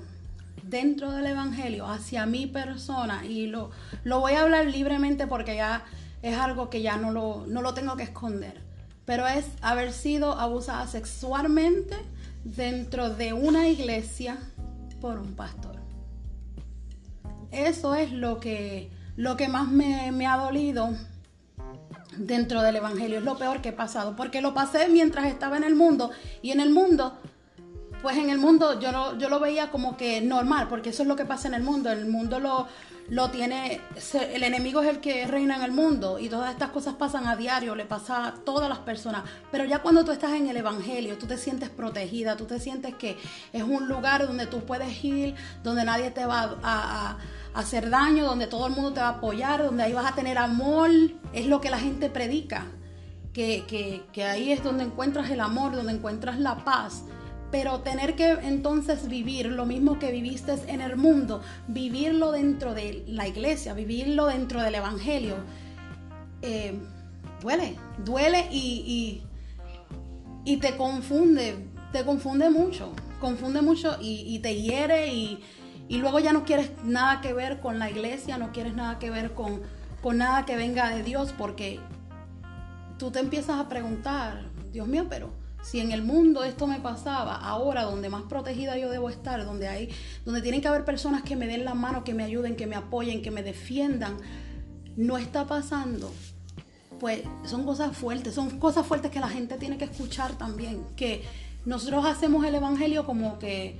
dentro del Evangelio hacia mi persona, y lo, lo voy a hablar libremente porque ya es algo que ya no lo, no lo tengo que esconder, pero es haber sido abusada sexualmente dentro de una iglesia por un pastor. Eso es lo que, lo que más me, me ha dolido dentro del Evangelio. Es lo peor que he pasado, porque lo pasé mientras estaba en el mundo y en el mundo pues en el mundo yo lo, yo lo veía como que normal, porque eso es lo que pasa en el mundo. El mundo lo, lo tiene, el enemigo es el que reina en el mundo y todas estas cosas pasan a diario, le pasa a todas las personas. Pero ya cuando tú estás en el Evangelio, tú te sientes protegida, tú te sientes que es un lugar donde tú puedes ir, donde nadie te va a, hacer daño, donde todo el mundo te va a apoyar, donde ahí vas a tener amor, es lo que la gente predica. Que, que ahí es donde encuentras el amor, donde encuentras la paz. Pero tener que entonces vivir lo mismo que viviste en el mundo, vivirlo dentro de la iglesia, vivirlo dentro del Evangelio, eh, duele, duele y, y, te confunde, te confunde mucho, confunde mucho y, te hiere y, luego ya no quieres nada que ver con la iglesia, no quieres nada que ver con, con nada que venga de Dios porque tú te empiezas a preguntar, Dios mío, pero Si en el mundo esto me pasaba, ahora donde más protegida yo debo estar, donde hay, donde tienen que haber personas que me den la mano, que me ayuden, que me apoyen, que me defiendan, no está pasando. Pues son cosas fuertes, son cosas fuertes que la gente tiene que escuchar también. Que nosotros hacemos el evangelio como que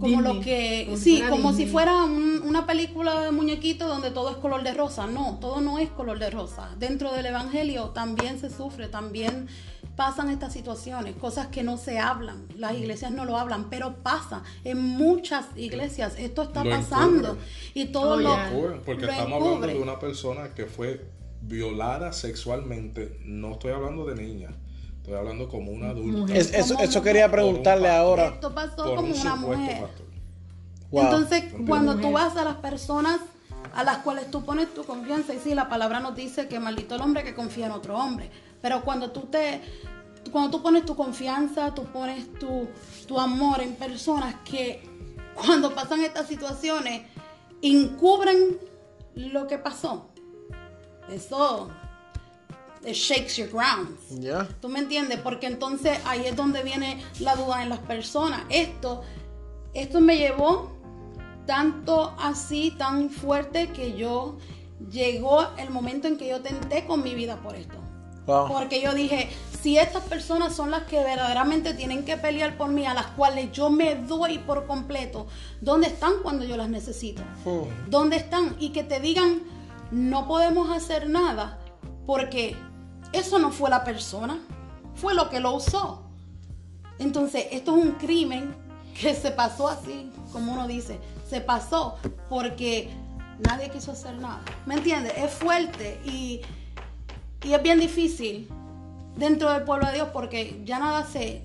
como lo que sí como si fuera una película de muñequito donde todo es color de rosa. No todo no es color de rosa. Dentro del evangelio también se sufre también pasan estas situaciones cosas que no se hablan. Las iglesias no lo hablan pero pasa en muchas iglesias. Esto está pasando y todo lo, porque estamos hablando de una persona que fue violada sexualmente. No estoy hablando de niñas Estoy hablando como una adulta. eso, eso quería preguntarle ahora. Esto pasó como una mujer. Entonces, cuando tú vas a las personas a las cuales tú pones tu confianza, y sí, la palabra nos dice que maldito el hombre que confía en otro hombre, pero cuando tú te cuando tú pones tu confianza, tú pones tu, tu amor en personas que cuando pasan estas situaciones encubren lo que pasó. Eso it shakes your ground. ¿Tú me entiendes? Porque entonces ahí es donde viene la duda en las personas. Esto, esto me llevó tanto así, tan fuerte que yo llegó el momento en que yo tenté con mi vida por esto. Porque yo dije, si estas personas son las que verdaderamente tienen que pelear por mí, a las cuales yo me doy por completo, ¿dónde están cuando yo las necesito? Hmm. ¿Dónde están? Y que te digan, no podemos hacer nada porque eso no fue la persona, fue lo que lo usó. Entonces, esto es un crimen que se pasó así, como uno dice, se pasó porque nadie quiso hacer nada. ¿Me entiendes? Es fuerte y, es bien difícil dentro del pueblo de Dios porque ya nada se,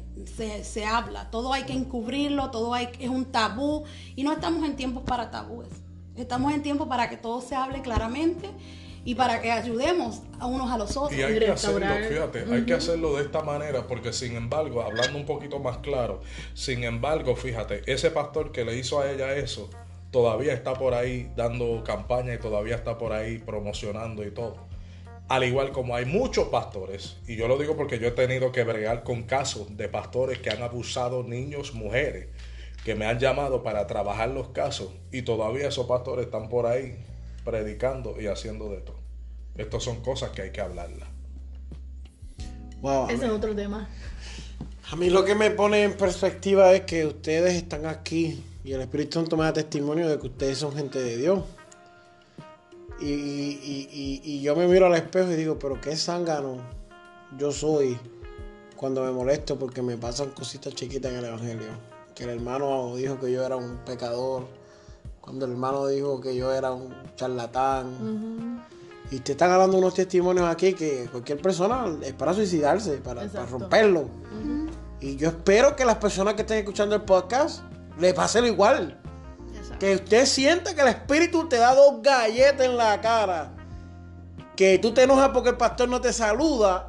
se, habla, todo hay que encubrirlo, todo hay, es un tabú y no estamos en tiempos para tabúes, estamos en tiempos para que todo se hable claramente y para que ayudemos a unos a los otros. Y hay que hacerlo, fíjate, hay que hacerlo de esta manera porque sin embargo, hablando un poquito más claro, sin embargo, fíjate, ese pastor que le hizo a ella eso, todavía está por ahí dando campaña y todavía está por ahí promocionando y todo. Al igual como hay muchos pastores, y yo lo digo porque yo he tenido que bregar con casos de pastores que han abusado niños, mujeres, que me han llamado para trabajar los casos y todavía esos pastores están por ahí predicando y haciendo de todo. Estas son cosas que hay que hablarlas. Wow, Ese es otro tema. A mí lo que me pone en perspectiva es que ustedes están aquí y el Espíritu Santo me da testimonio de que ustedes son gente de Dios. Y, y, y, yo me miro al espejo y digo, pero qué zángano yo soy cuando me molesto porque me pasan cositas chiquitas en el Evangelio. Que el hermano dijo que yo era un pecador cuando el hermano dijo que yo era un charlatán. Y te están hablando unos testimonios aquí que cualquier persona es para suicidarse, para, romperlo. Y yo espero que las personas que estén escuchando el podcast le pase lo igual. Que usted sienta que el espíritu te da dos galletas en la cara. Que tú te enojas porque el pastor no te saluda.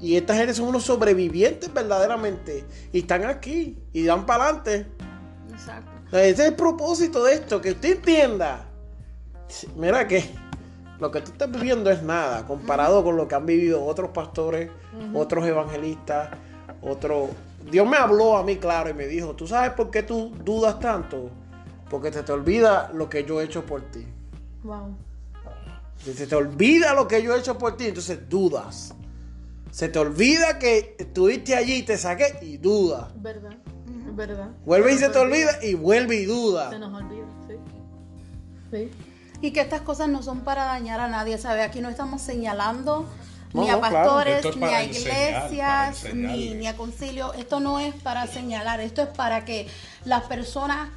Y esta gente son unos sobrevivientes verdaderamente. Y están aquí. Y dan para adelante. Exacto. Ese es el propósito de esto, que usted entienda. Mira que lo que tú estás viviendo es nada comparado con lo que han vivido otros pastores, otros evangelistas, otros... Dios me habló a mí claro y me dijo, ¿tú sabes por qué tú dudas tanto? Porque te te olvida lo que yo he hecho por ti. Wow. Se te olvida lo que yo he hecho por ti, entonces dudas. Se te olvida que estuviste allí y te saqué y dudas. ¿Verdad? ¿Verdad? Vuelve y se te olvida y vuelve y duda. Se nos olvida, sí. Sí. Y que estas cosas no son para dañar a nadie, ¿sabes? Aquí no estamos señalando ni a pastores, ni a iglesias, ni, ni a concilio. Esto no es para señalar, esto es para que las personas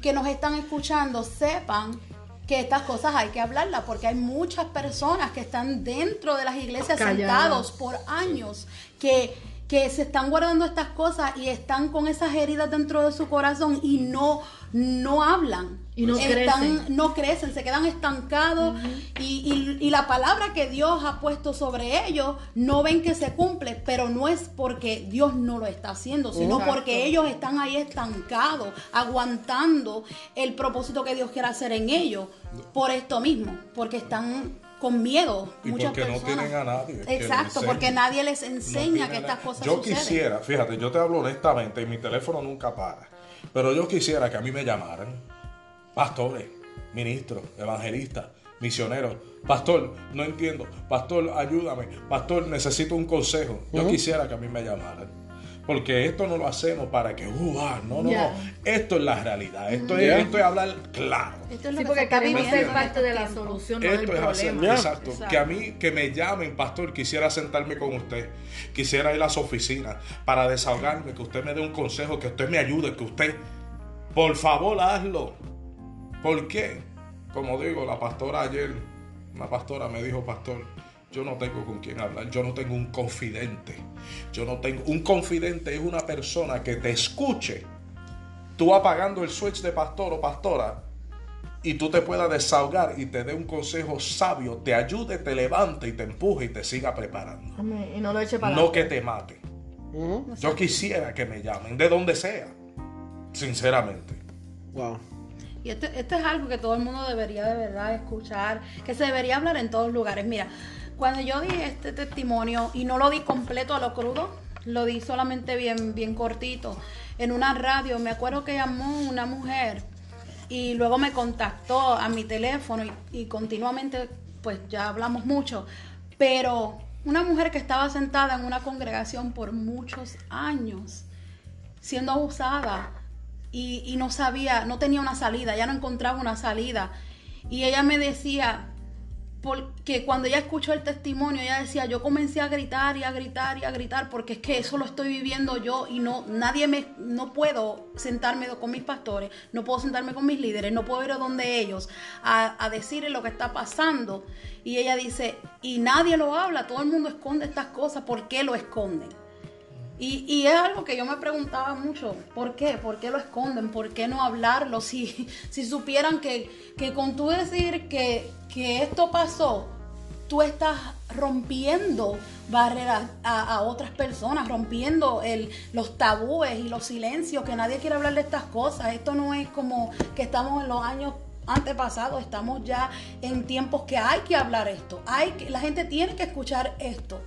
que nos están escuchando sepan que estas cosas hay que hablarlas, porque hay muchas personas que están dentro de las iglesias sentados por años, que que se están guardando estas cosas y están con esas heridas dentro de su corazón y no, no hablan. Y no crecen. No crecen, se quedan estancados y, y, la palabra que Dios ha puesto sobre ellos no ven que se cumple, pero no es porque Dios no lo está haciendo, sino porque ellos están ahí estancados, aguantando el propósito que Dios quiere hacer en ellos por esto mismo, porque están con miedo. Y muchas porque no tienen a nadie. Exacto, porque nadie les enseña que estas cosas Yo quisiera, fíjate, yo te hablo honestamente y mi teléfono nunca para. Pero yo quisiera que a mí me llamaran pastores, ministros, evangelistas, misioneros. Pastor, no entiendo. Pastor, ayúdame. Pastor, necesito un consejo. Yo quisiera que a mí me llamaran. Porque esto no lo hacemos para que, uh, ah, no, no, no. Esto es la realidad. Esto, es, esto es hablar claro. Esto es sí, porque que a mí me parte de la solución, no del problema. exacto. Que a mí, que me llamen, pastor, quisiera sentarme con usted. Quisiera ir a su oficina para desahogarme, que usted me dé un consejo, que usted me ayude, que usted, por favor, hazlo. ¿Por qué? Como digo, la pastora ayer, una pastora me dijo, pastor, yo no tengo con quién hablar, yo no tengo un confidente. Yo no tengo un confidente es una persona que te escuche. Tú apagando el switch de pastor o pastora y tú te puedas desahogar y te dé un consejo sabio, te ayude, te levante y te empuje y te siga preparando. Y no lo eche para No que te mate. Yo quisiera que me llamen, de donde sea, sinceramente. Wow. Y esto, esto, es algo que todo el mundo debería de verdad escuchar, que se debería hablar en todos lugares. Mira, cuando yo di este testimonio, y no lo di completo a lo crudo, lo di solamente bien, bien cortito, en una radio, me acuerdo que llamó una mujer y luego me contactó a mi teléfono y, continuamente, pues ya hablamos mucho, pero una mujer que estaba sentada en una congregación por muchos años, siendo abusada y, y, no sabía, no tenía una salida, ya no encontraba una salida. Y ella me decía, porque cuando ella escuchó el testimonio, ella decía, yo comencé a gritar y a gritar y a gritar, porque es que eso lo estoy viviendo yo y no, nadie me, no puedo sentarme con mis pastores, no puedo sentarme con mis líderes, no puedo ir a donde ellos a, a lo que está pasando. Y ella dice, y nadie lo habla, todo el mundo esconde estas cosas, ¿por qué lo esconden? Y, es algo que yo me preguntaba mucho, ¿por qué? ¿Por qué lo esconden? ¿Por qué no hablarlo? (laughs) Si, si supieran que, con tú decir que, esto pasó, tú estás rompiendo barreras a, otras personas, rompiendo los tabúes y los silencios, que nadie quiere hablar de estas cosas. Esto no es como que estamos en los años antepasados, estamos ya en tiempos que hay que hablar esto, hay que, la gente tiene que escuchar esto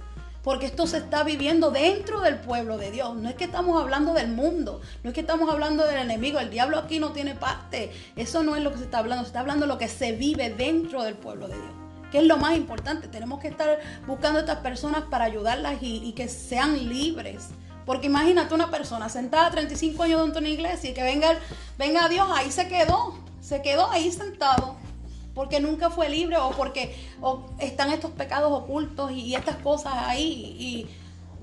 porque esto se está viviendo dentro del pueblo de Dios. No es que estamos hablando del mundo, no es que estamos hablando del enemigo, el diablo aquí no tiene parte. Eso no es lo que se está hablando, se está hablando de lo que se vive dentro del pueblo de Dios. Que es lo más importante, tenemos que estar buscando a estas personas para ayudarlas y, que sean libres. Porque imagínate una persona sentada 35 años dentro de una iglesia y que venga, venga Dios, ahí se quedó, se quedó ahí sentado porque nunca fue libre o porque están estos pecados ocultos y, estas cosas ahí. Y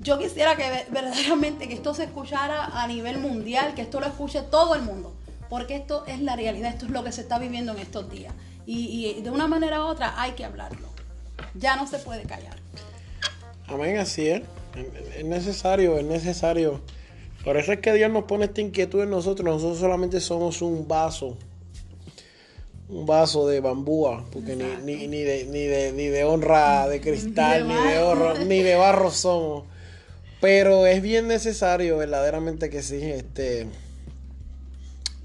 yo quisiera que verdaderamente que esto se escuchara a nivel mundial, que esto lo escuche todo el mundo, porque esto es la realidad, esto es lo que se está viviendo en estos días. Y, de una manera u otra hay que hablarlo. Ya no se puede callar. Amén, así es. Es necesario, es necesario. Por eso es que Dios nos pone esta inquietud en nosotros. Nosotros solamente somos un vaso un vaso de bambúa, porque ni, ni, ni, de, ni, de, ni de honra de cristal, ni de, barro, ni de barro somos. Pero es bien necesario, verdaderamente que sí. Este.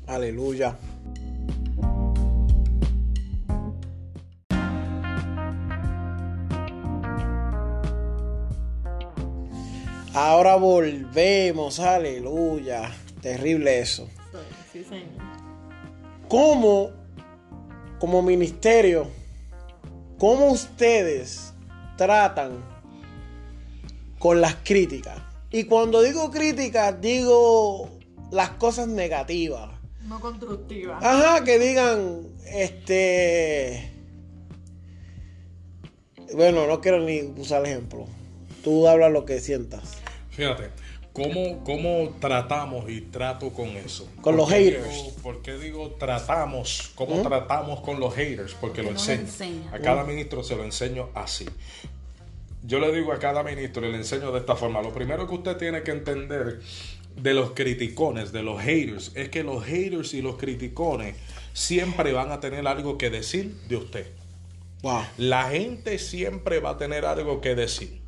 Aleluya. Ahora volvemos, aleluya. Terrible eso. Sí, ¿Cómo como ministerio, ¿cómo ustedes tratan con las críticas? Y cuando digo críticas, digo las cosas negativas. No constructivas. Ajá, que digan, este... Bueno, no quiero ni usar ejemplo. Tú hablas lo que sientas. Fíjate, ¿Cómo, ¿Cómo, tratamos y trato con eso? Con los haters. ¿Por qué digo tratamos? ¿Cómo ¿Mm? tratamos con los haters? Porque, lo enseño. A cada ministro se lo enseño así. Yo le digo a cada ministro y le enseño de esta forma. Lo primero que usted tiene que entender de los criticones, de los haters, es que los haters y los criticones siempre van a tener algo que decir de usted. Wow. La gente siempre va a tener algo que decir.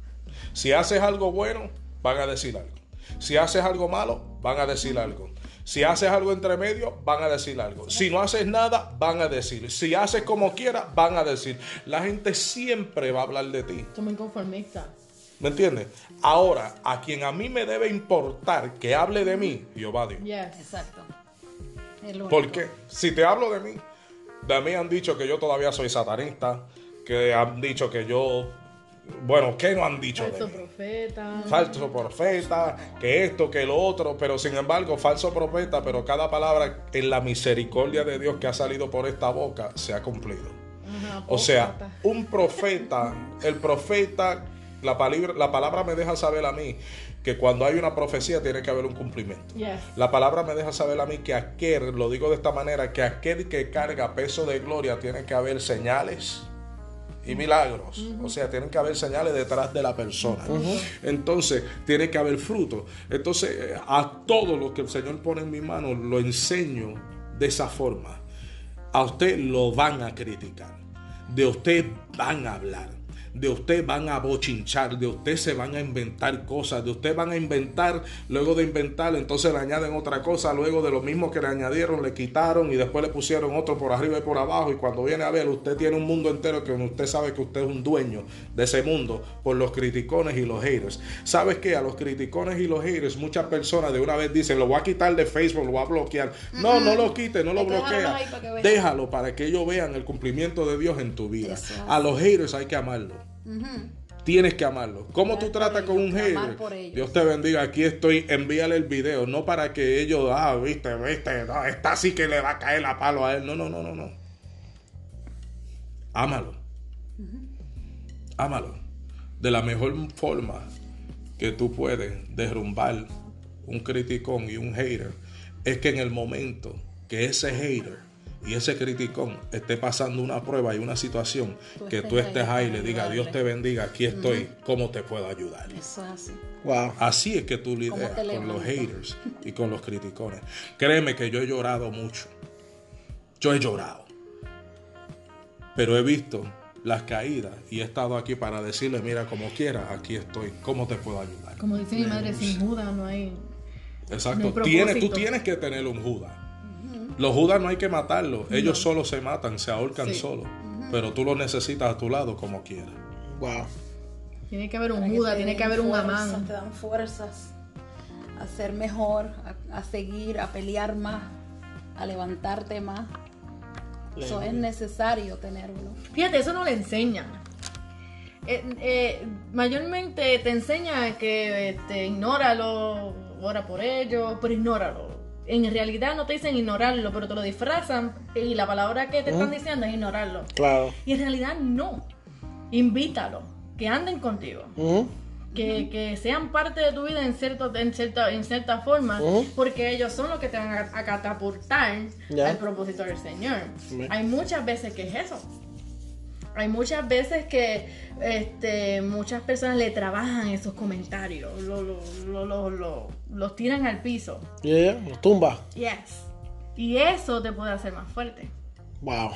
Si haces algo bueno, van a decir algo. Si haces algo malo, van a decir algo. Si haces algo entre medio, van a decir algo. Si no haces nada, van a decir. Si haces como quieras, van a decir. La gente siempre va a hablar de ti. Estoy muy conformista. ¿Me entiendes? Ahora, a quien a mí me debe importar que hable de mí, Jehová Dios. Exacto. Porque si te hablo de mí, de mí han dicho que yo todavía soy satanista, que han dicho que yo bueno, ¿qué no han dicho? Falso profeta. Falso profeta, que esto, que lo otro, pero sin embargo, falso profeta, pero cada palabra en la misericordia de Dios que ha salido por esta boca se ha cumplido. o sea, un profeta, el profeta, la palabra, la palabra me deja saber a mí que cuando hay una profecía tiene que haber un cumplimiento. La palabra me deja saber a mí que aquel, lo digo de esta manera, que aquel que carga peso de gloria tiene que haber señales y milagros. O sea, tienen que haber señales detrás de la persona. Entonces, tiene que haber fruto. Entonces, eh, a todo lo que el Señor pone en mi mano, lo enseño de esa forma. A usted lo van a criticar. De usted van a hablar de usted van a bochinchar, de usted se van a inventar cosas, de usted van a inventar, luego de inventar, entonces le añaden otra cosa, luego de lo mismo que le añadieron, le quitaron y después le pusieron otro por arriba y por abajo. Y cuando viene a ver, usted tiene un mundo entero que usted sabe que usted es un dueño de ese mundo por los criticones y los haters. ¿Sabes qué? A los criticones y los haters, muchas personas de una vez dicen, lo voy a quitar de Facebook, lo voy a bloquear. No, no lo quite, no lo bloquea. Déjalo para que ellos vean el cumplimiento de Dios en tu vida. A los haters hay que Tienes que amarlo. ¿Cómo tú tratas con un hater? Dios te bendiga. Aquí estoy. Envíale el video. No para que ellos, ah, viste, viste, no, está así que le va a caer la palo a él. No, no, no, no, no. Ámalo. Ámalo. De la mejor forma que tú puedes derrumbar un criticón y un hater es que en el momento que ese hater y ese criticón esté pasando una prueba y una situación, que tú estés ahí y le diga, Dios te bendiga, aquí estoy, ¿cómo te puedo ayudar? Eso es así. Wow. Así es que tú lidias con los haters y con los criticones. Créeme que yo he llorado mucho. Yo he llorado. Pero he visto las caídas y he estado aquí para decirle, mira, como quieras, aquí estoy, ¿cómo te puedo ayudar? Como dice mi madre, sin Judas no hay... Exacto, tienes, tú tienes que tener un Judas. Los judas no hay que matarlos, ellos solo se matan, se ahorcan solos. Pero tú los necesitas a tu lado como quieras. Wow. Tiene que haber un Judas, tiene que haber un Amán. Te dan fuerzas a ser mejor, a, seguir, a pelear más, a levantarte más. Eso es necesario tenerlo. Fíjate, eso no le enseñan. Eh, eh, mayormente te enseña que este, ignóralo, ora por ello, pero ignóralo en realidad no te dicen ignorarlo, pero te lo disfrazan y la palabra que te están diciendo es ignorarlo. Claro. Y en realidad no. Invítalo, que anden contigo. Que, sean parte de tu vida en, cierto, en, cierta, en cierta forma, porque ellos son los que te van a, catapultar al propósito del Señor. Hay muchas veces que es eso. Hay muchas veces que este, muchas personas le trabajan esos comentarios, los tiran al piso. Yeah, los tumba. Yes. Y eso te puede hacer más fuerte. Wow.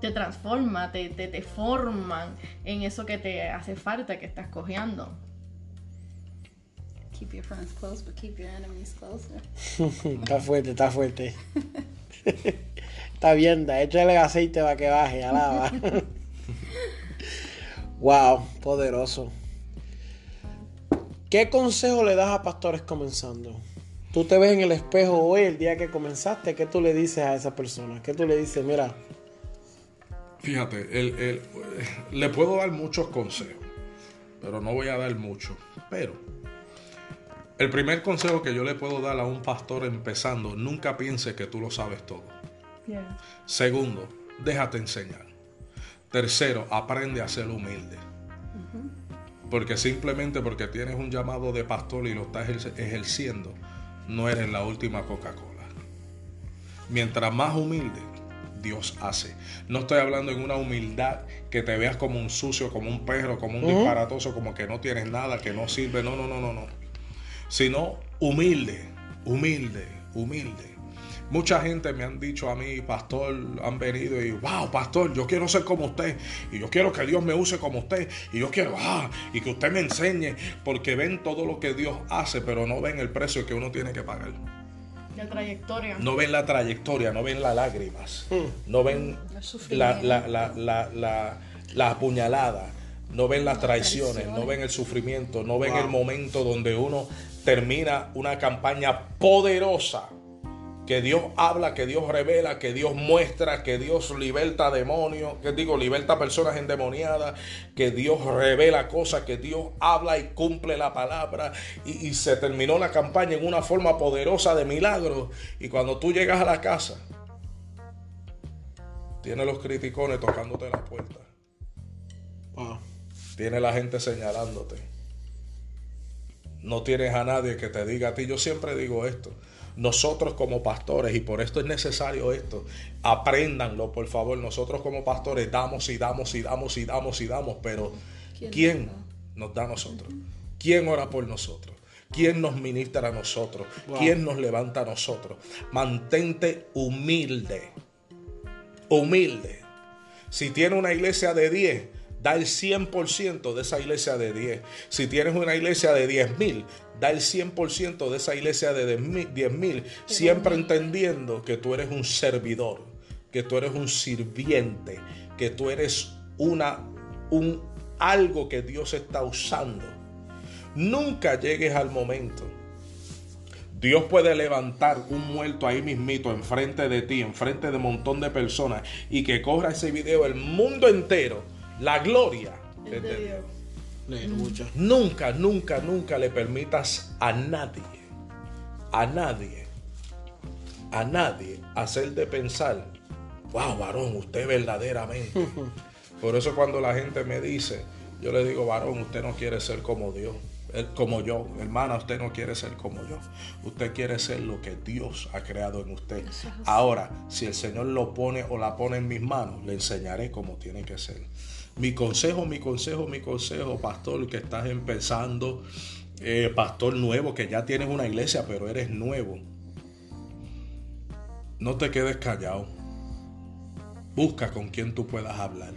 Te transforma, te, te, te forman en eso que te hace falta, que estás cojeando. Keep your friends close, but keep your enemies closer. (laughs) está fuerte, está fuerte. (laughs) está bien, échale aceite para que baje, alaba. (laughs) wow, poderoso. ¿Qué consejo le das a pastores comenzando? Tú te ves en el espejo hoy, el día que comenzaste, ¿qué tú le dices a esa persona? ¿Qué tú le dices? Mira. Fíjate, le puedo dar muchos consejos, pero no voy a dar mucho. Pero el primer consejo que yo le puedo dar a un pastor empezando, nunca piense que tú lo sabes todo. Segundo, déjate enseñar. Tercero, aprende a ser humilde. Porque simplemente porque tienes un llamado de pastor y lo estás ejerciendo, no eres la última Coca-Cola. Mientras más humilde, Dios hace. No estoy hablando en una humildad que te veas como un sucio, como un perro, como un disparatoso, como que no tienes nada, que no sirve. No, no, no, no, no. Sino humilde, humilde, humilde. Mucha gente me han dicho a mí, pastor, han venido y, wow, pastor, yo quiero ser como usted. Y yo quiero que Dios me use como usted. Y yo quiero, ah, y que usted me enseñe. Porque ven todo lo que Dios hace, pero no ven el precio que uno tiene que pagar. La trayectoria. No ven la trayectoria, no ven las lágrimas, hmm. no ven la, la, la, la, apuñalada, no ven las traiciones, no ven el sufrimiento, no ven el momento donde uno termina una campaña poderosa que Dios habla, que Dios revela, que Dios muestra, que Dios liberta demonios, que digo, liberta personas endemoniadas, que Dios revela cosas, que Dios habla y cumple la palabra. Y, se terminó la campaña en una forma poderosa de milagros. Y cuando tú llegas a la casa, tiene los criticones tocándote la puerta. Tiene la gente señalándote. No tienes a nadie que te diga a ti. Yo siempre digo esto nosotros como pastores, y por esto es necesario esto, apréndanlo, por favor, nosotros como pastores damos y damos y damos y damos y damos, pero ¿quién, nos da a nosotros? ¿Quién ora por nosotros? ¿Quién nos ministra a nosotros? ¿Quién nos levanta a nosotros? Mantente humilde. Humilde. Si tiene una iglesia de 10, da el 100% de esa iglesia de 10. Si tienes una iglesia de 10 mil, da el 100% de esa iglesia de 10 mil, siempre entendiendo que tú eres un servidor, que tú eres un sirviente, que tú eres una, un, algo que Dios está usando. Nunca llegues al momento. Dios puede levantar un muerto ahí mismito, enfrente de ti, enfrente de un montón de personas, y que corra ese video el mundo entero. La gloria es de Dios. Nunca, nunca, nunca le permitas a nadie, a nadie, a nadie hacerte pensar, wow, varón, usted verdaderamente. (laughs) Por eso cuando la gente me dice, yo le digo, varón, usted no quiere ser como Dios, como yo. Hermana, usted no quiere ser como yo. Usted quiere ser lo que Dios ha creado en usted. Ahora, si el Señor lo pone o la pone en mis manos, le enseñaré cómo tiene que ser. Mi consejo, mi consejo, mi consejo, pastor, que estás empezando, eh, pastor nuevo, que ya tienes una iglesia, pero eres nuevo. No te quedes callado. Busca con quien tú puedas hablar.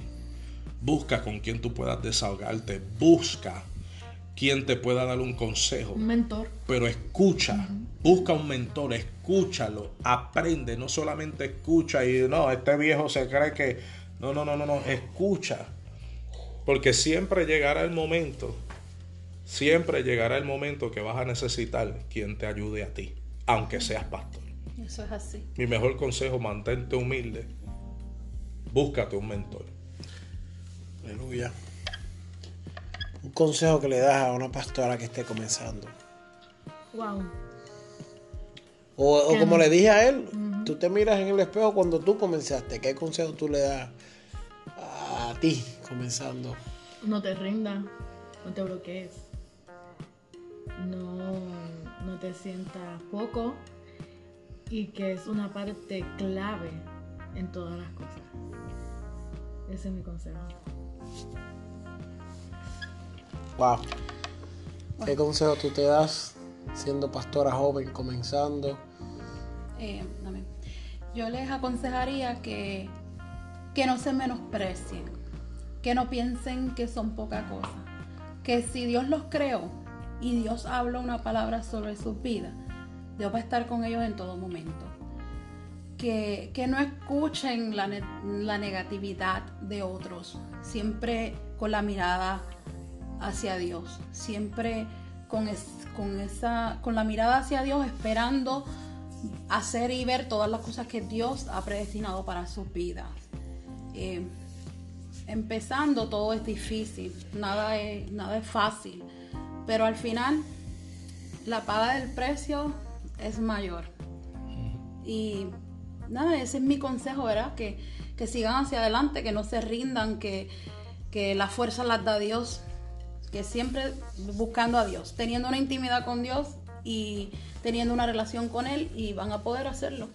Busca con quien tú puedas desahogarte. Busca quien te pueda dar un consejo. Un mentor. Pero escucha. Busca un mentor, escúchalo, aprende, no solamente escucha y no, este viejo se cree que... No, no, no, no, no, escucha. Porque siempre llegará el momento, siempre llegará el momento que vas a necesitar quien te ayude a ti, aunque seas pastor. Eso es así. Mi mejor consejo, mantente humilde. Búscate un mentor. Aleluya. Un consejo que le das a una pastora que esté comenzando. Wow. O, como le dije a él, tú te miras en el espejo cuando tú comenzaste. ¿Qué consejo tú le das a ti comenzando. No te rindas, no te bloquees, no, no te sientas poco y que es una parte clave en todas las cosas. Ese es mi consejo. Wow. ¿Qué consejo tú te das siendo pastora joven, comenzando? Eh, Yo les aconsejaría que que no se menosprecien, que no piensen que son poca cosa, que si Dios los creó y Dios habla una palabra sobre sus vidas, Dios va a estar con ellos en todo momento. Que, no escuchen la, negatividad de otros, siempre con la mirada hacia Dios, siempre con, con, esa, con la mirada hacia Dios, esperando hacer y ver todas las cosas que Dios ha predestinado para sus vidas. Eh, empezando todo es difícil, nada es, nada es fácil, pero al final la paga del precio es mayor. Y nada, ese es mi consejo, ¿verdad? Que, que sigan hacia adelante, que no se rindan, que, que la fuerza las da Dios, que siempre buscando a Dios, teniendo una intimidad con Dios y teniendo una relación con Él y van a poder hacerlo.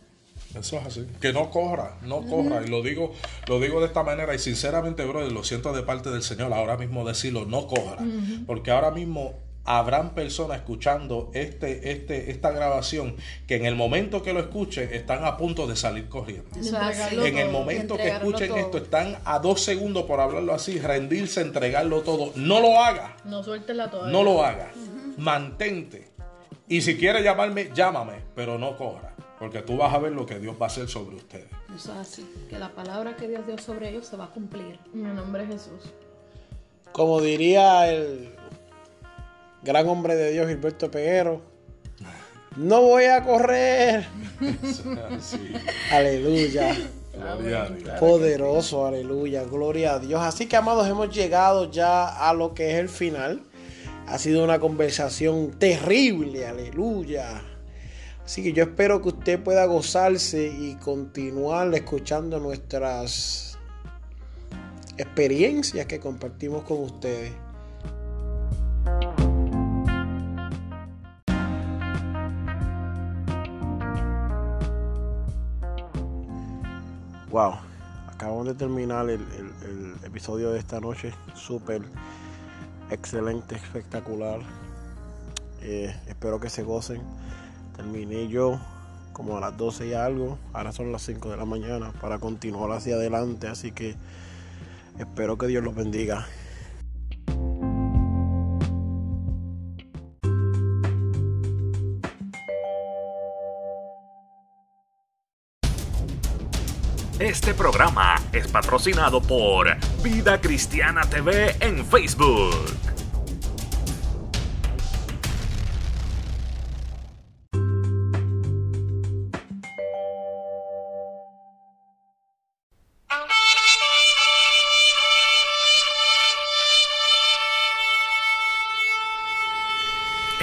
Eso es así. Que no corra, no corra. Y lo digo, lo digo de esta manera. Y sinceramente, brother, lo siento de parte del Señor ahora mismo decirlo, no corra. Porque ahora mismo habrán personas escuchando este, este, esta grabación que en el momento que lo escuchen están a punto de salir corriendo. en el momento que escuchen esto están a dos segundos, por hablarlo así, rendirse, entregarlo todo. No lo haga. No suelte la No lo haga. Mantente. Y si quiere llamarme, llámame, pero no corra. Porque tú vas a ver lo que Dios va a hacer sobre ustedes. Eso es así, que la palabra que Dios dio sobre ellos se va a cumplir. En el nombre de Jesús. Como diría el gran hombre de Dios, Gilberto Peguero, no voy a correr. Aleluya. Poderoso, aleluya, gloria a Dios. Así que, amados, hemos llegado ya a lo que es el final. Ha sido una conversación terrible, aleluya. Así que yo espero que usted pueda gozarse y continuar escuchando nuestras experiencias que compartimos con ustedes. Wow, acabamos de terminar el, episodio de esta noche. Súper excelente, espectacular. Eh, espero que se gocen. Terminé yo como a las 12 y algo. Ahora son las 5 de la mañana para continuar hacia adelante. Así que espero que Dios los bendiga. Este programa es patrocinado por Vida Cristiana TV en Facebook.